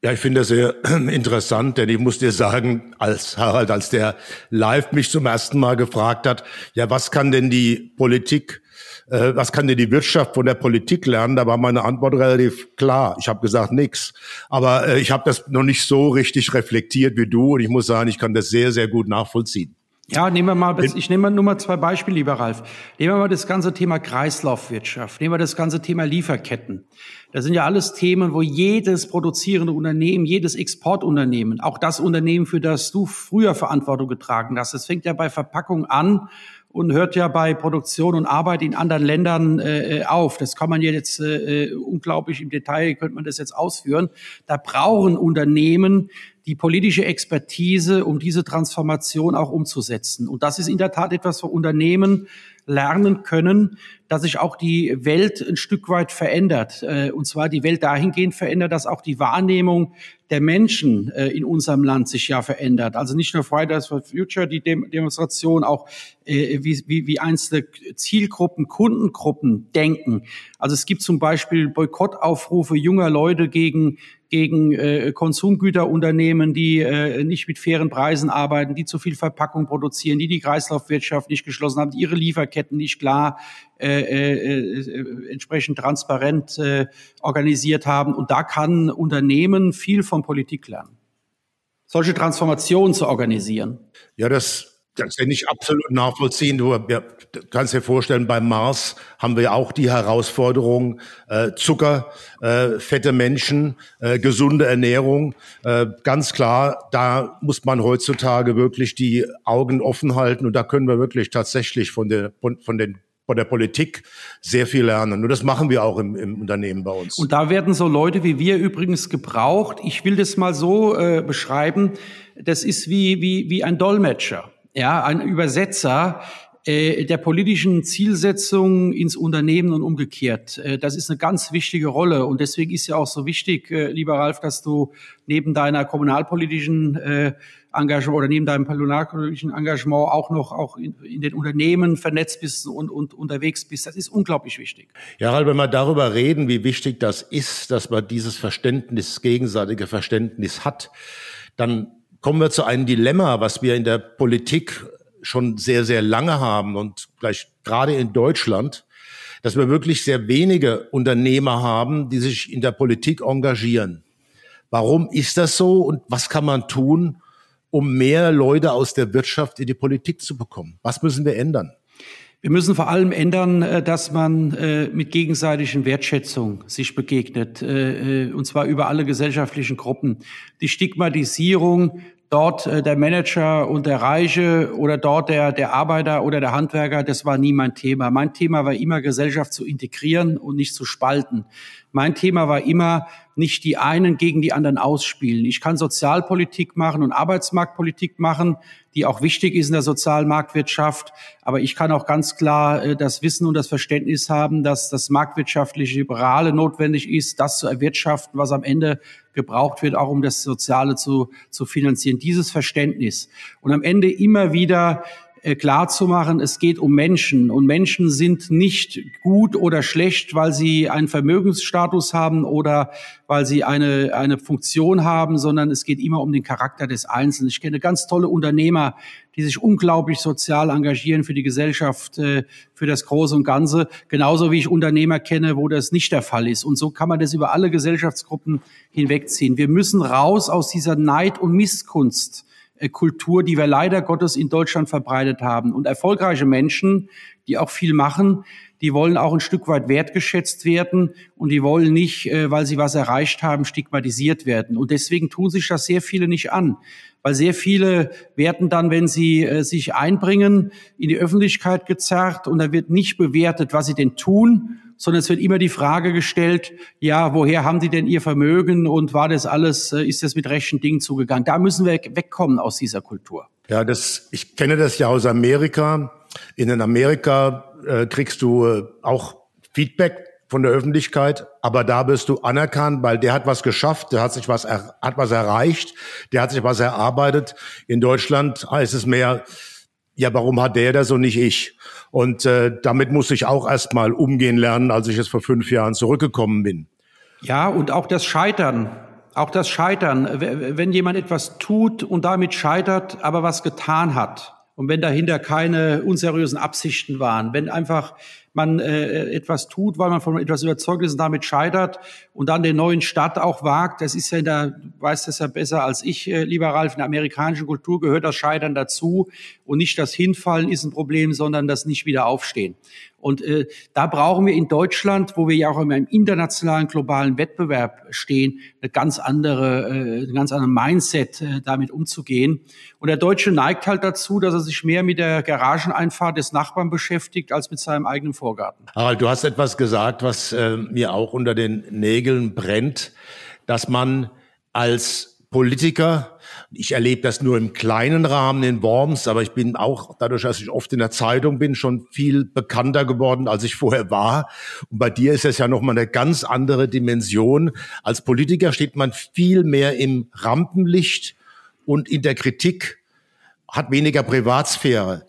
Ja, ich finde das sehr interessant, denn ich muss dir sagen, als Harald, als der live mich zum ersten Mal gefragt hat, ja, was kann denn die Politik, äh, was kann denn die Wirtschaft von der Politik lernen? Da war meine Antwort relativ klar. Ich habe gesagt, nix. Aber äh, ich habe das noch nicht so richtig reflektiert wie du und ich muss sagen, ich kann das sehr, sehr gut nachvollziehen. Ja, nehmen wir mal, ich nehme mal nur mal zwei Beispiele, lieber Ralf. Nehmen wir mal das ganze Thema Kreislaufwirtschaft, nehmen wir das ganze Thema Lieferketten. Das sind ja alles Themen, wo jedes produzierende Unternehmen, jedes Exportunternehmen, auch das Unternehmen, für das du früher Verantwortung getragen hast, das fängt ja bei Verpackung an und hört ja bei Produktion und Arbeit in anderen Ländern äh, auf. Das kann man ja jetzt äh, unglaublich im Detail, könnte man das jetzt ausführen. Da brauchen Unternehmen die politische Expertise, um diese Transformation auch umzusetzen. Und das ist in der Tat etwas, wo Unternehmen lernen können, dass sich auch die Welt ein Stück weit verändert. Äh, und zwar die Welt dahingehend verändert, dass auch die Wahrnehmung der Menschen äh, in unserem Land sich ja verändert. Also nicht nur Fridays for Future, die Demonstration, auch äh, wie, wie, wie einzelne Zielgruppen, Kundengruppen denken. Also es gibt zum Beispiel Boykottaufrufe junger Leute gegen gegen äh, Konsumgüterunternehmen, die äh, nicht mit fairen Preisen arbeiten, die zu viel Verpackung produzieren, die die Kreislaufwirtschaft nicht geschlossen haben, die ihre Lieferketten nicht klar äh, äh, äh, entsprechend transparent organisiert haben. Und da kann Unternehmen viel von Politik lernen. Solche Transformationen zu organisieren. Ja, das das kann ich absolut nachvollziehen. Du kannst dir vorstellen, beim Mars haben wir auch die Herausforderung äh, Zucker, äh, fette Menschen, äh, gesunde Ernährung. Äh, ganz klar, da muss man heutzutage wirklich die Augen offen halten und da können wir wirklich tatsächlich von der von, von den von der Politik sehr viel lernen. Nur das machen wir auch im, im Unternehmen bei uns. Und da werden so Leute wie wir übrigens gebraucht. Ich will das mal so äh, beschreiben. Das ist wie, wie, wie ein Dolmetscher ja, ein Übersetzer äh, der politischen Zielsetzung ins Unternehmen und umgekehrt. Äh, das ist eine ganz wichtige Rolle und deswegen ist ja auch so wichtig, äh, lieber Ralf, dass du neben deiner kommunalpolitischen Engagement oder neben deinem kommunalpolitischen Engagement auch noch auch in, in, den Unternehmen vernetzt bist und, und unterwegs bist. Das ist unglaublich wichtig. Ja, Ralf, wenn wir darüber reden, wie wichtig das ist, dass man dieses Verständnis, gegenseitige Verständnis hat, dann kommen wir zu einem Dilemma, was wir in der Politik schon sehr, sehr lange haben und gleich gerade in Deutschland, dass wir wirklich sehr wenige Unternehmer haben, die sich in der Politik engagieren. Warum ist das so und was kann man tun, um mehr Leute aus der Wirtschaft in die Politik zu bekommen? Was müssen wir ändern? Wir müssen vor allem ändern, äh, dass man äh, mit gegenseitigen Wertschätzung sich begegnet, äh, und zwar über alle gesellschaftlichen Gruppen. Die Stigmatisierung dort der Manager und der Reiche oder dort der, der Arbeiter oder der Handwerker, das war nie mein Thema. Mein Thema war immer, Gesellschaft zu integrieren und nicht zu spalten. Mein Thema war immer, nicht die einen gegen die anderen ausspielen. Ich kann Sozialpolitik machen und Arbeitsmarktpolitik machen, die auch wichtig ist in der sozialen Marktwirtschaft. Aber ich kann auch ganz klar äh, das Wissen und das Verständnis haben, dass das marktwirtschaftliche Liberale notwendig ist, das zu erwirtschaften, was am Ende gebraucht wird, auch um das Soziale zu, zu finanzieren. Dieses Verständnis. Und am Ende immer wieder klar zu machen, es geht um Menschen und Menschen sind nicht gut oder schlecht, weil sie einen Vermögensstatus haben oder weil sie eine, eine Funktion haben, sondern es geht immer um den Charakter des Einzelnen. Ich kenne ganz tolle Unternehmer, die sich unglaublich sozial engagieren für die Gesellschaft, äh, für das Große und Ganze, genauso wie ich Unternehmer kenne, wo das nicht der Fall ist. Und so kann man das über alle Gesellschaftsgruppen hinwegziehen. Wir müssen raus aus dieser Neid- und Misskunst äh, Kultur, die wir leider Gottes in Deutschland verbreitet haben. Und erfolgreiche Menschen, die auch viel machen, die wollen auch ein Stück weit wertgeschätzt werden und die wollen nicht, äh, weil sie was erreicht haben, stigmatisiert werden. Und deswegen tun sich das sehr viele nicht an, weil sehr viele werden dann, wenn sie äh, sich einbringen, in die Öffentlichkeit gezerrt und da wird nicht bewertet, was sie denn tun, sondern es wird immer die Frage gestellt, ja, woher haben die denn ihr Vermögen und war das alles, äh, ist das mit rechten Dingen zugegangen? Da müssen wir wegkommen aus dieser Kultur. Ja, das, ich kenne das ja aus Amerika. In Amerika äh, kriegst du äh, auch Feedback von der Öffentlichkeit, aber da bist du anerkannt, weil der hat was geschafft, der hat sich was hat was erreicht, der hat sich was erarbeitet. In Deutschland heißt es mehr, ja, warum hat der das und nicht ich? Und äh, damit muss ich auch erstmal umgehen lernen, als ich jetzt vor fünf Jahren zurückgekommen bin. Ja, und auch das Scheitern. Auch das Scheitern. Wenn jemand etwas tut und damit scheitert, aber was getan hat. Und wenn dahinter keine unseriösen Absichten waren, wenn einfach man äh, etwas tut, weil man von etwas überzeugt ist und damit scheitert und dann den neuen Stadt auch wagt. Das ist ja in der, weiß das ja besser als ich, äh, lieber Ralf, in der amerikanischen Kultur gehört das Scheitern dazu und nicht das Hinfallen ist ein Problem, sondern das nicht wieder aufstehen. Und äh, da brauchen wir in Deutschland, wo wir ja auch immer im internationalen globalen Wettbewerb stehen, eine ganz andere, äh, ein ganz anderes Mindset, äh, damit umzugehen. Und der Deutsche neigt halt dazu, dass er sich mehr mit der Garageneinfahrt des Nachbarn beschäftigt als mit seinem eigenen Vorgarten. Harald, du hast etwas gesagt, was äh, mir auch unter den Nägeln brennt, dass man als Politiker. Ich erlebe das nur im kleinen Rahmen in Worms, aber ich bin auch dadurch, dass ich oft in der Zeitung bin, schon viel bekannter geworden, als ich vorher war. Und bei dir ist es ja nochmal eine ganz andere Dimension. Als Politiker steht man viel mehr im Rampenlicht und in der Kritik, hat weniger Privatsphäre.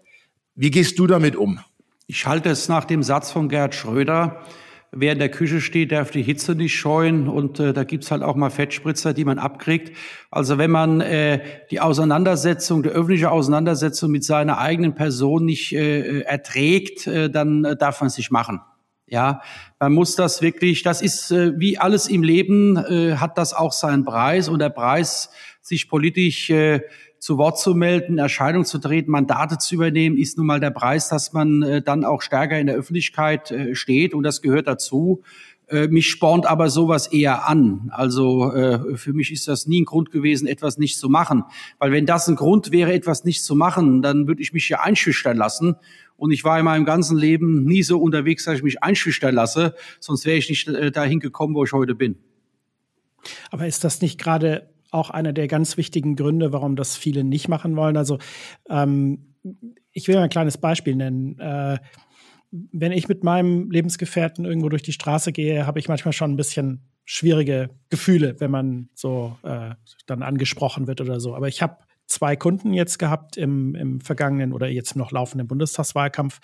Wie gehst du damit um? Ich halte es nach dem Satz von Gerhard Schröder, wer in der Küche steht, darf die Hitze nicht scheuen und äh, da gibt's halt auch mal Fettspritzer, die man abkriegt. Also wenn man äh, die Auseinandersetzung, die öffentliche Auseinandersetzung mit seiner eigenen Person nicht äh, erträgt, äh, dann äh, darf man sich machen. Ja, man muss das wirklich, das ist äh, wie alles im Leben, äh, hat das auch seinen Preis und der Preis, sich politisch äh, zu Wort zu melden, Erscheinung zu treten, Mandate zu übernehmen, ist nun mal der Preis, dass man äh, dann auch stärker in der Öffentlichkeit äh, steht und das gehört dazu. Äh, mich spornt aber sowas eher an. Also für mich ist das nie ein Grund gewesen, etwas nicht zu machen. Weil wenn das ein Grund wäre, etwas nicht zu machen, dann würde ich mich ja einschüchtern lassen. Und ich war in meinem ganzen Leben nie so unterwegs, dass ich mich einschüchtern lasse. Sonst wäre ich nicht dahin gekommen, wo ich heute bin. Aber ist das nicht gerade auch einer der ganz wichtigen Gründe, warum das viele nicht machen wollen. Also ähm, ich will mal ein kleines Beispiel nennen. Äh, wenn ich mit meinem Lebensgefährten irgendwo durch die Straße gehe, habe ich manchmal schon ein bisschen schwierige Gefühle, wenn man so äh, dann angesprochen wird oder so. Aber ich habe zwei Kunden jetzt gehabt im, im vergangenen oder jetzt noch laufenden Bundestagswahlkampf,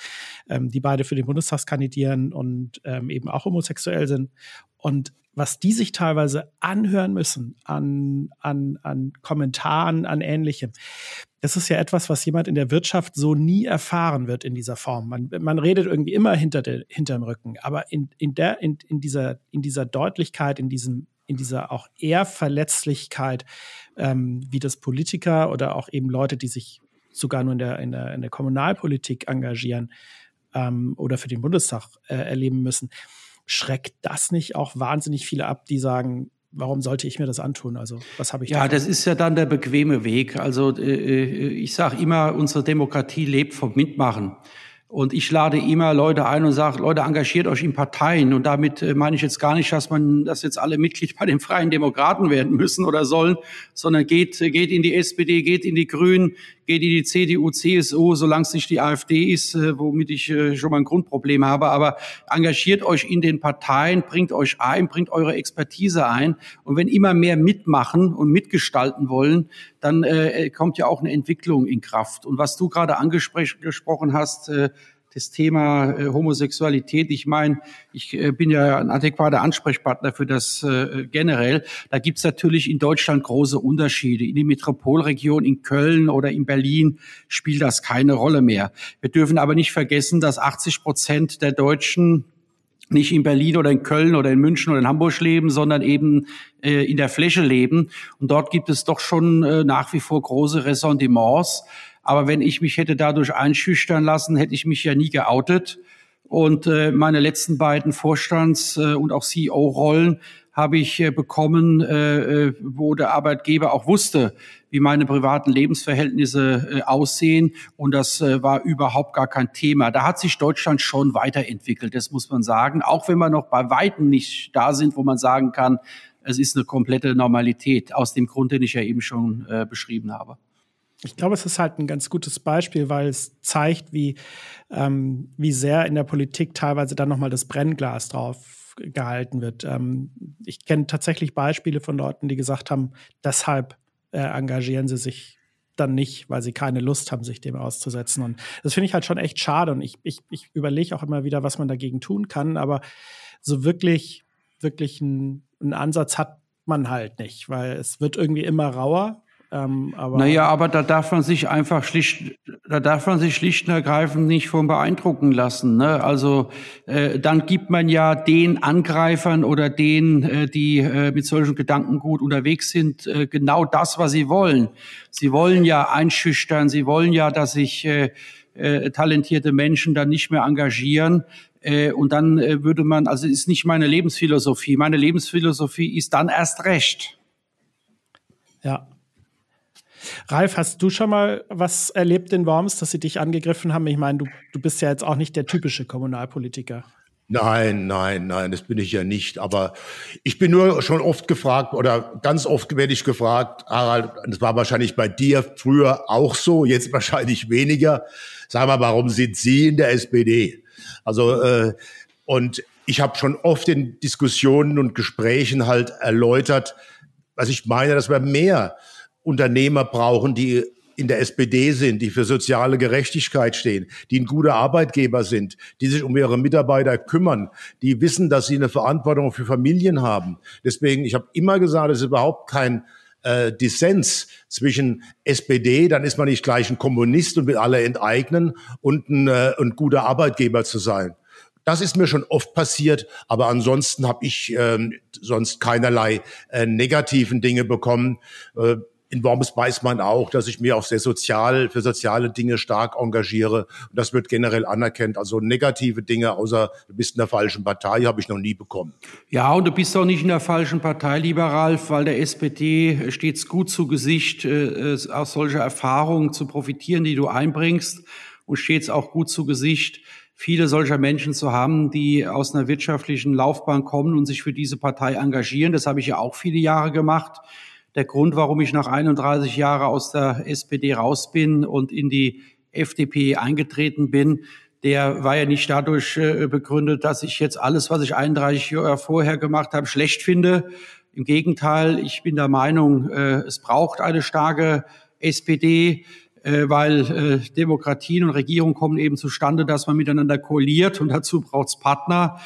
ähm, die beide für den Bundestag kandidieren und ähm, eben auch homosexuell sind. Und was die sich teilweise anhören müssen an, an, an Kommentaren, an Ähnlichem. Das ist ja etwas, was jemand in der Wirtschaft so nie erfahren wird in dieser Form. Man, man redet irgendwie immer hinter der, hinterm Rücken, aber in, in, der, in, in, dieser, in dieser Deutlichkeit, in diesem, in dieser auch eher Verletzlichkeit, ähm, wie das Politiker oder auch eben Leute, die sich sogar nur in der, in der, in der Kommunalpolitik engagieren ähm, oder für den Bundestag äh, erleben müssen schreckt das nicht auch wahnsinnig viele ab, die sagen, warum sollte ich mir das antun? Also, was habe ich Ja, davon? das ist ja dann der bequeme Weg. Also, äh, äh ich sage immer, unsere Demokratie lebt vom Mitmachen. Und ich lade immer Leute ein und sage, Leute, engagiert euch in Parteien. Und damit äh, meine ich jetzt gar nicht, dass man, dass jetzt alle Mitglied bei den Freien Demokraten werden müssen oder sollen, sondern geht, geht in die SPD, geht in die Grünen, geht in die CDU, CSU, solange es nicht die AfD ist, äh, womit ich äh, schon mal ein Grundproblem habe. Aber engagiert euch in den Parteien, bringt euch ein, bringt eure Expertise ein. Und wenn immer mehr mitmachen und mitgestalten wollen, dann äh, kommt ja auch eine Entwicklung in Kraft. Und was du gerade angesprochen hast, äh, das Thema äh, Homosexualität. Ich meine, ich äh, bin ja ein adäquater Ansprechpartner für das äh, generell. Da gibt's natürlich in Deutschland große Unterschiede. In der Metropolregion, in Köln oder in Berlin spielt das keine Rolle mehr. Wir dürfen aber nicht vergessen, dass 80 Prozent der Deutschen nicht in Berlin oder in Köln oder in München oder in Hamburg leben, sondern eben äh, in der Fläche leben. Und dort gibt es doch schon äh, nach wie vor große Ressentiments. Aber wenn ich mich hätte dadurch einschüchtern lassen, hätte ich mich ja nie geoutet. Und äh, meine letzten beiden Vorstands- äh, und auch CEO-Rollen habe ich äh, bekommen, äh, äh, wo der Arbeitgeber auch wusste, wie meine privaten Lebensverhältnisse äh, aussehen. Und das äh, war überhaupt gar kein Thema. Da hat sich Deutschland schon weiterentwickelt, das muss man sagen. Auch wenn wir noch bei Weitem nicht da sind, wo man sagen kann, es ist eine komplette Normalität, aus dem Grund, den ich ja eben schon äh, beschrieben habe. Ich glaube, es ist halt ein ganz gutes Beispiel, weil es zeigt, wie, ähm, wie sehr in der Politik teilweise dann nochmal das Brennglas drauf gehalten wird. Ähm, ich kenne tatsächlich Beispiele von Leuten, die gesagt haben, deshalb äh, engagieren sie sich dann nicht, weil sie keine Lust haben, sich dem auszusetzen. Und das finde ich halt schon echt schade. Und ich, ich, ich überlege auch immer wieder, was man dagegen tun kann. Aber so wirklich, wirklich einen Ansatz hat man halt nicht, weil es wird irgendwie immer rauer ähm, aber naja, aber da darf man sich einfach schlicht, da darf man sich schlicht und ergreifend nicht von beeindrucken lassen. Ne? Also äh, dann gibt man ja den Angreifern oder denen, äh, die äh, mit solchen Gedanken gut unterwegs sind, äh, genau das, was sie wollen. Sie wollen ja einschüchtern, sie wollen ja, dass sich äh, äh, talentierte Menschen dann nicht mehr engagieren. Äh, und dann äh, würde man, also ist nicht meine Lebensphilosophie. Meine Lebensphilosophie ist dann erst recht. Ja, Ralf, hast du schon mal was erlebt in Worms, dass sie dich angegriffen haben? Ich meine, du, du bist ja jetzt auch nicht der typische Kommunalpolitiker. Nein, nein, nein, das bin ich ja nicht. Aber ich bin nur schon oft gefragt oder ganz oft werde ich gefragt, Harald, das war wahrscheinlich bei dir früher auch so, jetzt wahrscheinlich weniger. Sag mal, warum sind Sie in der SPD? Also äh, und ich habe schon oft in Diskussionen und Gesprächen halt erläutert, was ich meine, dass wir mehr Unternehmer brauchen, die in der SPD sind, die für soziale Gerechtigkeit stehen, die ein guter Arbeitgeber sind, die sich um ihre Mitarbeiter kümmern, die wissen, dass sie eine Verantwortung für Familien haben. Deswegen, ich habe immer gesagt, es ist überhaupt kein äh, Dissens zwischen SPD, dann ist man nicht gleich ein Kommunist und will alle enteignen und ein, äh, ein guter Arbeitgeber zu sein. Das ist mir schon oft passiert, aber ansonsten habe ich ähm, sonst keinerlei äh, negativen Dinge bekommen. Äh, in Worms weiß man auch, dass ich mir auch sehr sozial, für soziale Dinge stark engagiere. Und das wird generell anerkannt. Also negative Dinge, außer du bist in der falschen Partei, habe ich noch nie bekommen. Ja, und du bist auch nicht in der falschen Partei, lieber Ralf, weil der SPD steht es gut zu Gesicht, äh, aus solcher Erfahrung zu profitieren, die du einbringst. Und steht es auch gut zu Gesicht, viele solcher Menschen zu haben, die aus einer wirtschaftlichen Laufbahn kommen und sich für diese Partei engagieren. Das habe ich ja auch viele Jahre gemacht der Grund, warum ich nach 31 Jahren aus der SPD raus bin und in die FDP eingetreten bin, der war ja nicht dadurch äh, begründet, dass ich jetzt alles, was ich 31 Jahre vorher gemacht habe, schlecht finde. Im Gegenteil, ich bin der Meinung, äh, es braucht eine starke SPD, äh, weil Demokratien und Regierung kommen eben zustande, dass man miteinander koaliert und dazu braucht es Partner.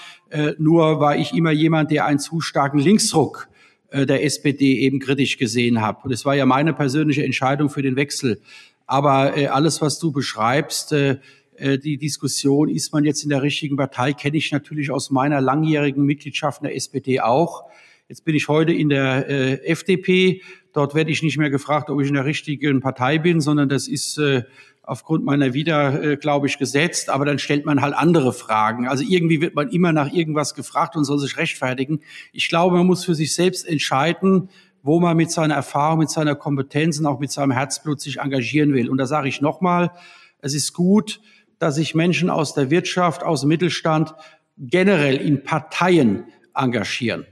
Nur war ich immer jemand, der einen zu starken Linksdruck der SPD eben kritisch gesehen habe. Und es war ja meine persönliche Entscheidung für den Wechsel. Aber äh, alles, was du beschreibst, äh, äh die Diskussion, ist man jetzt in der richtigen Partei, kenne ich natürlich aus meiner langjährigen Mitgliedschaft in der SPD auch. Jetzt bin ich heute in der äh, FDP. Dort werde ich nicht mehr gefragt, ob ich in der richtigen Partei bin, sondern das ist äh, aufgrund meiner Wieder, äh, glaube ich, gesetzt, aber dann stellt man halt andere Fragen. Also irgendwie wird man immer nach irgendwas gefragt und soll sich rechtfertigen. Ich glaube, man muss für sich selbst entscheiden, wo man mit seiner Erfahrung, mit seiner Kompetenz und auch mit seinem Herzblut sich engagieren will. Und da sage ich nochmal, es ist gut, dass sich Menschen aus der Wirtschaft, aus dem Mittelstand generell in Parteien engagieren.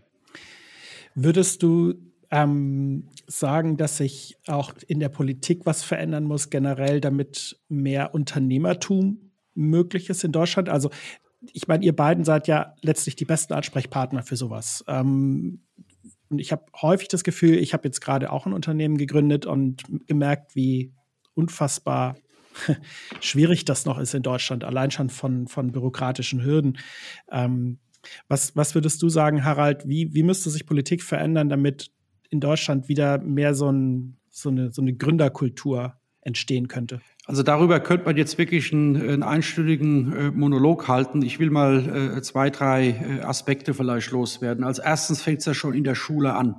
Würdest du ähm, sagen, dass sich auch in der Politik was verändern muss, generell, damit mehr Unternehmertum möglich ist in Deutschland? Also, ich meine, ihr beiden seid ja letztlich die besten Ansprechpartner für sowas. Ähm, und ich habe häufig das Gefühl, ich habe jetzt gerade auch ein Unternehmen gegründet und gemerkt, wie unfassbar schwierig das noch ist in Deutschland, allein schon von, von bürokratischen Hürden. Ähm, was, was würdest du sagen, Harald? Wie, wie müsste sich Politik verändern, damit in Deutschland wieder mehr so, ein, so, eine, so eine Gründerkultur entstehen könnte? Also darüber könnte man jetzt wirklich einen, einen einstündigen äh, Monolog halten. Ich will mal äh, zwei, drei äh, Aspekte vielleicht loswerden. Als erstens fängt es ja schon in der Schule an.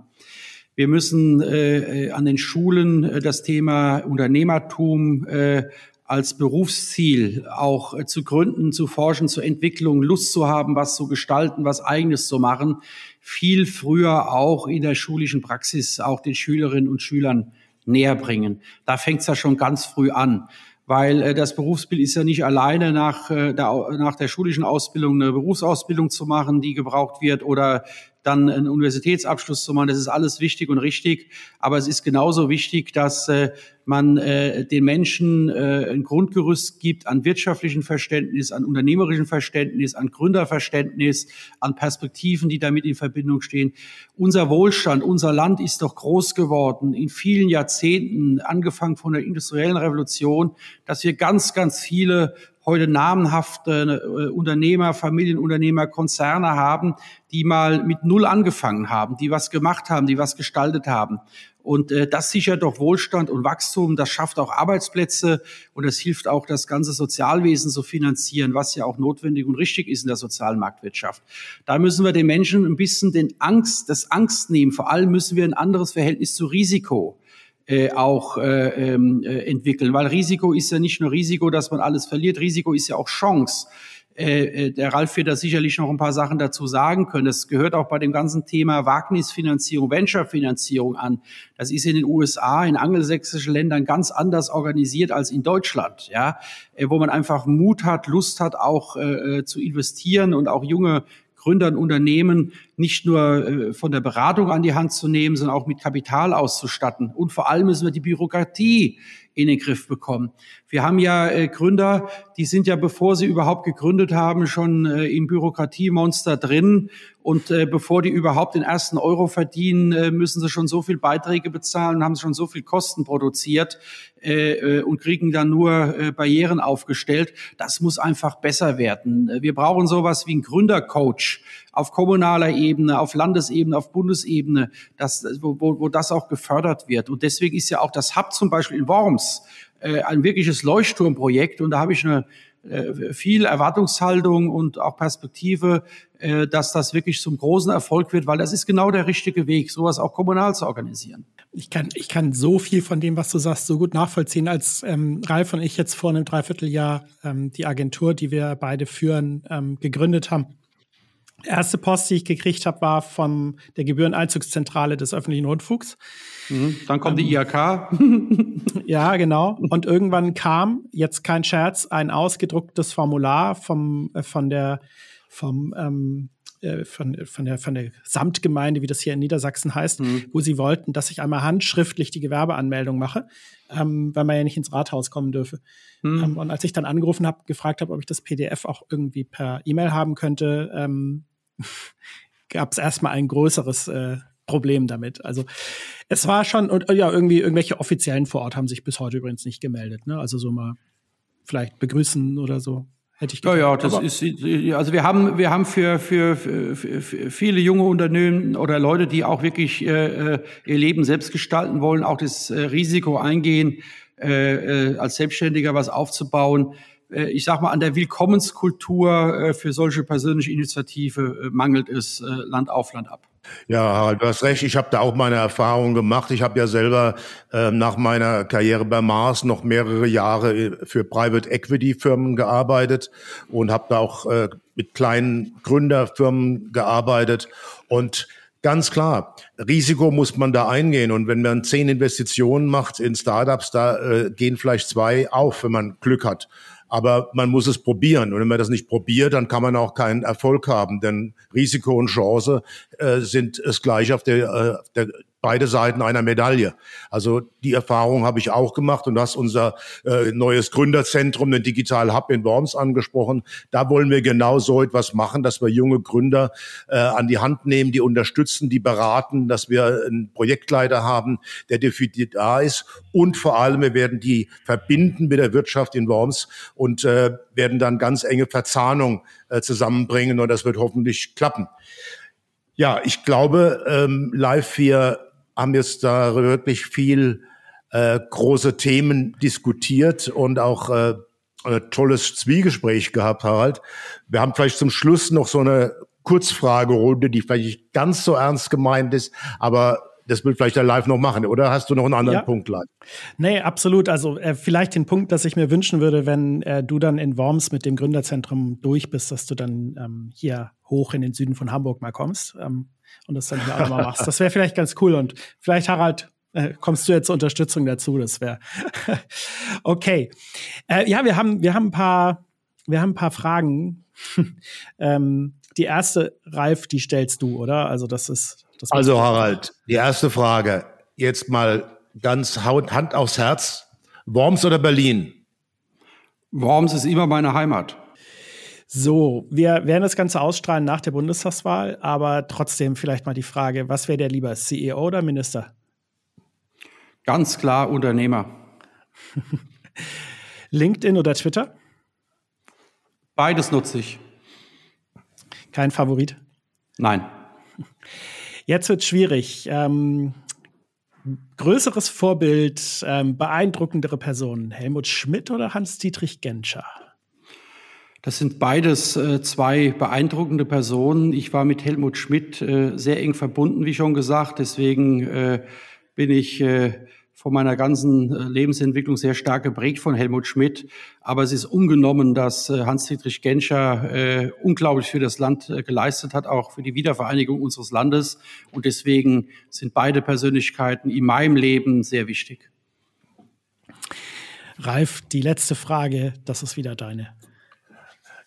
Wir müssen äh, an den Schulen äh, das Thema Unternehmertum äh, als Berufsziel auch äh, zu gründen, zu forschen, zur Entwicklung, Lust zu haben, was zu gestalten, was eigenes zu machen, viel früher auch in der schulischen Praxis auch den Schülerinnen und Schülern näher bringen. Da fängt es ja schon ganz früh an weil äh, das Berufsbild ist ja nicht alleine nach, äh, der, nach der schulischen Ausbildung eine Berufsausbildung zu machen, die gebraucht wird oder dann einen Universitätsabschluss zu machen. Das ist alles wichtig und richtig. Aber es ist genauso wichtig, dass äh, man äh, den Menschen äh, ein Grundgerüst gibt an wirtschaftlichem Verständnis, an unternehmerischem Verständnis, an Gründerverständnis, an Perspektiven, die damit in Verbindung stehen. Unser Wohlstand, unser Land ist doch groß geworden in vielen Jahrzehnten, angefangen von der industriellen Revolution, dass wir ganz, ganz viele heute namenhafte äh, Unternehmer, Familienunternehmer, Konzerne haben, die mal mit Null angefangen haben, die was gemacht haben, die was gestaltet haben. Und äh, das sichert doch Wohlstand und Wachstum, das schafft auch Arbeitsplätze und das hilft auch, das ganze Sozialwesen zu finanzieren, was ja auch notwendig und richtig ist in der sozialen Marktwirtschaft. Da müssen wir den Menschen ein bisschen den Angst, das Angst nehmen. Vor allem müssen wir ein anderes Verhältnis zu Risiko äh, auch äh, ähm, äh, entwickeln. Weil Risiko ist ja nicht nur Risiko, dass man alles verliert, Risiko ist ja auch Chance. Äh, äh, der Ralf wird da sicherlich noch ein paar Sachen dazu sagen können. Das gehört auch bei dem ganzen Thema Wagnisfinanzierung, Venture-Finanzierung an. Das ist in den USA, in angelsächsischen Ländern ganz anders organisiert als in Deutschland, ja, äh, wo man einfach Mut hat, Lust hat, auch äh, zu investieren und auch junge Gründern, Unternehmen nicht nur äh, von der Beratung an die Hand zu nehmen, sondern auch mit Kapital auszustatten. Und vor allem müssen wir die Bürokratie in den Griff bekommen. Wir haben ja äh, Gründer, die sind ja, bevor sie überhaupt gegründet haben, schon äh, im Bürokratiemonster drin. Und bevor die überhaupt den ersten Euro verdienen, müssen sie schon so viel Beiträge bezahlen, haben schon so viel Kosten produziert und kriegen dann nur Barrieren aufgestellt. Das muss einfach besser werden. Wir brauchen sowas wie einen Gründercoach auf kommunaler Ebene, auf Landesebene, auf Bundesebene, das, wo, wo, wo das auch gefördert wird. Und deswegen ist ja auch das Hub zum Beispiel in Worms äh, ein wirkliches Leuchtturmprojekt. Und da habe ich eine äh, viel Erwartungshaltung und auch Perspektive, äh, dass das wirklich zum großen Erfolg wird, weil das ist genau der richtige Weg, sowas auch kommunal zu organisieren. Ich kann, ich kann so viel von dem, was du sagst, so gut nachvollziehen, als ähm, Ralf und ich jetzt vor einem Dreivierteljahr ähm, die Agentur, die wir beide führen, ähm, gegründet haben erste Post, die ich gekriegt habe, war von der Gebühreneinzugszentrale des öffentlichen Rundfunks. Mhm, dann kommt ähm, die IHK. ja, genau. Und irgendwann kam, jetzt kein Scherz, ein ausgedrucktes Formular vom, äh, von der, vom, ähm, äh, von, von, der, von der Samtgemeinde, wie das hier in Niedersachsen heißt, mhm. wo sie wollten, dass ich einmal handschriftlich die Gewerbeanmeldung mache, ähm, weil man ja nicht ins Rathaus kommen dürfe. Mhm. Ähm, und als ich dann angerufen habe, gefragt habe, ob ich das PDF auch irgendwie per E-Mail haben könnte, ähm, gab es erstmal ein größeres äh, Problem damit. Also es war schon, und ja, irgendwie irgendwelche Offiziellen vor Ort haben sich bis heute übrigens nicht gemeldet. Ne? Also so mal vielleicht begrüßen oder so. Hätte ich gedacht. Ja, ja, das Aber ist, also wir haben, wir haben für, für, für, für viele junge Unternehmen oder Leute, die auch wirklich äh, äh ihr Leben selbst gestalten wollen, auch das äh, Risiko eingehen, äh, äh, als Selbstständiger was aufzubauen, ich sag mal, an der Willkommenskultur äh, für solche persönliche Initiative äh, mangelt es Land auf Land ab. Ja, du hast recht. Ich habe da auch meine Erfahrungen gemacht. Ich habe ja selber äh, nach meiner Karriere bei Mars noch mehrere Jahre für Private Equity Firmen gearbeitet und habe da auch äh, mit kleinen Gründerfirmen gearbeitet. Und ganz klar, Risiko muss man da eingehen. Und wenn man zehn Investitionen macht in Startups, da äh, gehen vielleicht zwei auf, wenn man Glück hat. Aber man muss es probieren. Und wenn man das nicht probiert, dann kann man auch keinen Erfolg haben. Denn Risiko und Chance äh, sind es gleich auf der, äh, der beide Seiten einer Medaille. Also die Erfahrung habe ich auch gemacht und du hast unser äh, neues Gründerzentrum, den Digital Hub in Worms angesprochen. Da wollen wir genau so etwas machen, dass wir junge Gründer äh, an die Hand nehmen, die unterstützen, die beraten, dass wir einen Projektleiter haben, der definitiv da ist und vor allem wir werden die verbinden mit der Wirtschaft in Worms und äh, werden dann ganz enge Verzahnung äh, zusammenbringen und das wird hoffentlich klappen. Ja, ich glaube, ähm, Live 4 haben jetzt da wirklich viel äh, große Themen diskutiert und auch äh, ein tolles Zwiegespräch gehabt, Harald. Wir haben vielleicht zum Schluss noch so eine Kurzfragerunde, die vielleicht nicht ganz so ernst gemeint ist, aber das wird vielleicht der Live noch machen, oder hast du noch einen anderen ja. Punkt, Live? Nee, absolut. Also äh, vielleicht den Punkt, dass ich mir wünschen würde, wenn äh, du dann in Worms mit dem Gründerzentrum durch bist, dass du dann ähm, hier hoch in den Süden von Hamburg mal kommst ähm, und das dann hier auch mal machst. Das wäre vielleicht ganz cool. Und vielleicht, Harald, äh, kommst du jetzt zur Unterstützung dazu? Das wäre okay. Äh, ja, wir haben, wir haben ein paar, wir haben ein paar Fragen. ähm, die erste, Ralf, die stellst du, oder? Also das ist. Das also Harald, die erste Frage. Jetzt mal ganz Hand aufs Herz. Worms oder Berlin? Worms ist immer meine Heimat. So, wir werden das Ganze ausstrahlen nach der Bundestagswahl, aber trotzdem vielleicht mal die Frage, was wäre der lieber, CEO oder Minister? Ganz klar Unternehmer. LinkedIn oder Twitter? Beides nutze ich. Kein Favorit? Nein. Jetzt wird schwierig. Ähm, größeres Vorbild, ähm, beeindruckendere Personen, Helmut Schmidt oder Hans-Dietrich Genscher? Das sind beides äh, zwei beeindruckende Personen. Ich war mit Helmut Schmidt äh, sehr eng verbunden, wie schon gesagt. Deswegen äh, bin ich äh, von meiner ganzen äh, Lebensentwicklung sehr stark geprägt von Helmut Schmidt. Aber es ist ungenommen, dass äh, Hans-Dietrich Genscher äh, unglaublich für das Land äh, geleistet hat, auch für die Wiedervereinigung unseres Landes. Und deswegen sind beide Persönlichkeiten in meinem Leben sehr wichtig. Ralf, die letzte Frage, das ist wieder deine.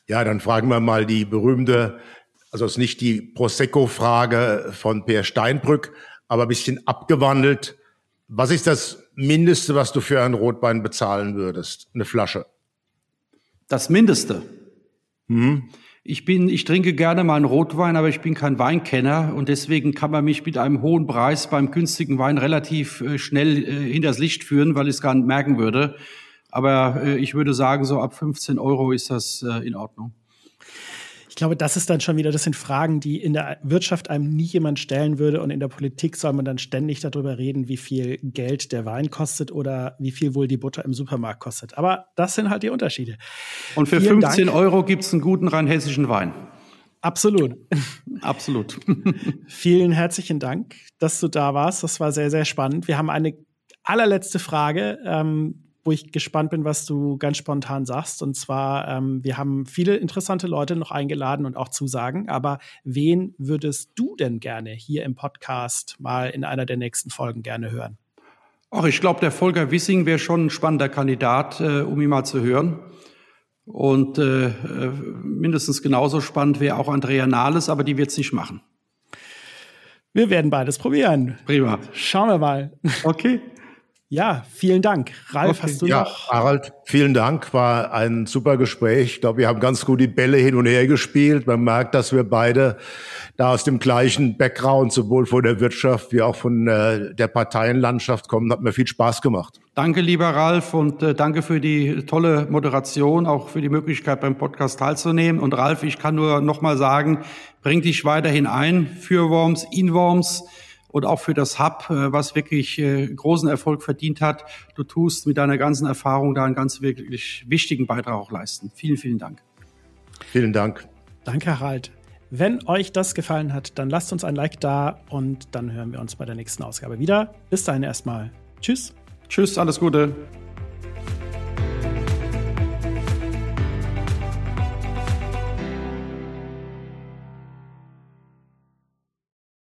Ja, dann fragen wir mal die berühmte, also es ist nicht die Prosecco-Frage von Per Steinbrück, aber ein bisschen abgewandelt. Was ist das Mindeste, was du für ein Rotwein bezahlen würdest? Eine Flasche? Das Mindeste. Hm. Ich bin, ich trinke gerne mal einen Rotwein, aber ich bin kein Weinkenner und deswegen kann man mich mit einem hohen Preis beim günstigen Wein relativ äh, schnell äh, hinters Licht führen, weil ich es gar nicht merken würde. Aber äh, ich würde sagen, so ab 15 Euro ist das äh, in Ordnung. Ich glaube, das ist dann schon wieder, das sind Fragen, die in der Wirtschaft einem nie jemand stellen würde und in der Politik soll man dann ständig darüber reden, wie viel Geld der Wein kostet oder wie viel wohl die Butter im Supermarkt kostet. Aber das sind halt die Unterschiede. Und für Vielen 15 Dank. Euro gibt es einen guten rheinhessischen Wein. Absolut. Absolut. Vielen herzlichen Dank, dass du da warst. Das war sehr, sehr spannend. Wir haben eine allerletzte Frage. Ähm, wo ich gespannt bin, was du ganz spontan sagst. Und zwar, ähm, wir haben viele interessante Leute noch eingeladen und auch Zusagen. Aber wen würdest du denn gerne hier im Podcast mal in einer der nächsten Folgen gerne hören? Ach, ich glaube, der Volker Wissing wäre schon ein spannender Kandidat, äh, um ihn mal zu hören. Und äh, äh mindestens genauso spannend wäre auch Andrea Nahles, aber die wird es nicht machen. Wir werden beides probieren. Prima. Schauen wir mal. Okay. Ja, vielen Dank. Ralf, okay. hast du ja, noch? Harald, vielen Dank. War ein super Gespräch. Ich glaube, wir haben ganz gut die Bälle hin und her gespielt. Man merkt, dass wir beide da aus dem gleichen Background, sowohl von der Wirtschaft wie auch von äh, der Parteienlandschaft kommen. Hat mir viel Spaß gemacht. Danke, lieber Ralf, und äh, danke für die tolle Moderation, auch für die Möglichkeit, beim Podcast teilzunehmen. Und Ralf, ich kann nur noch mal sagen, bring dich weiterhin ein für Worms, in Worms und auch für das Hub, äh, was wirklich äh, großen Erfolg verdient hat. Du tust mit deiner ganzen Erfahrung da einen ganz wirklich wichtigen Beitrag auch leisten. Vielen, vielen Dank. Vielen Dank. Danke, Harald. Wenn euch das gefallen hat, dann lasst uns ein Like da und dann hören wir uns bei der nächsten Ausgabe wieder. Bis dahin erstmal. Tschüss. Tschüss, alles Gute.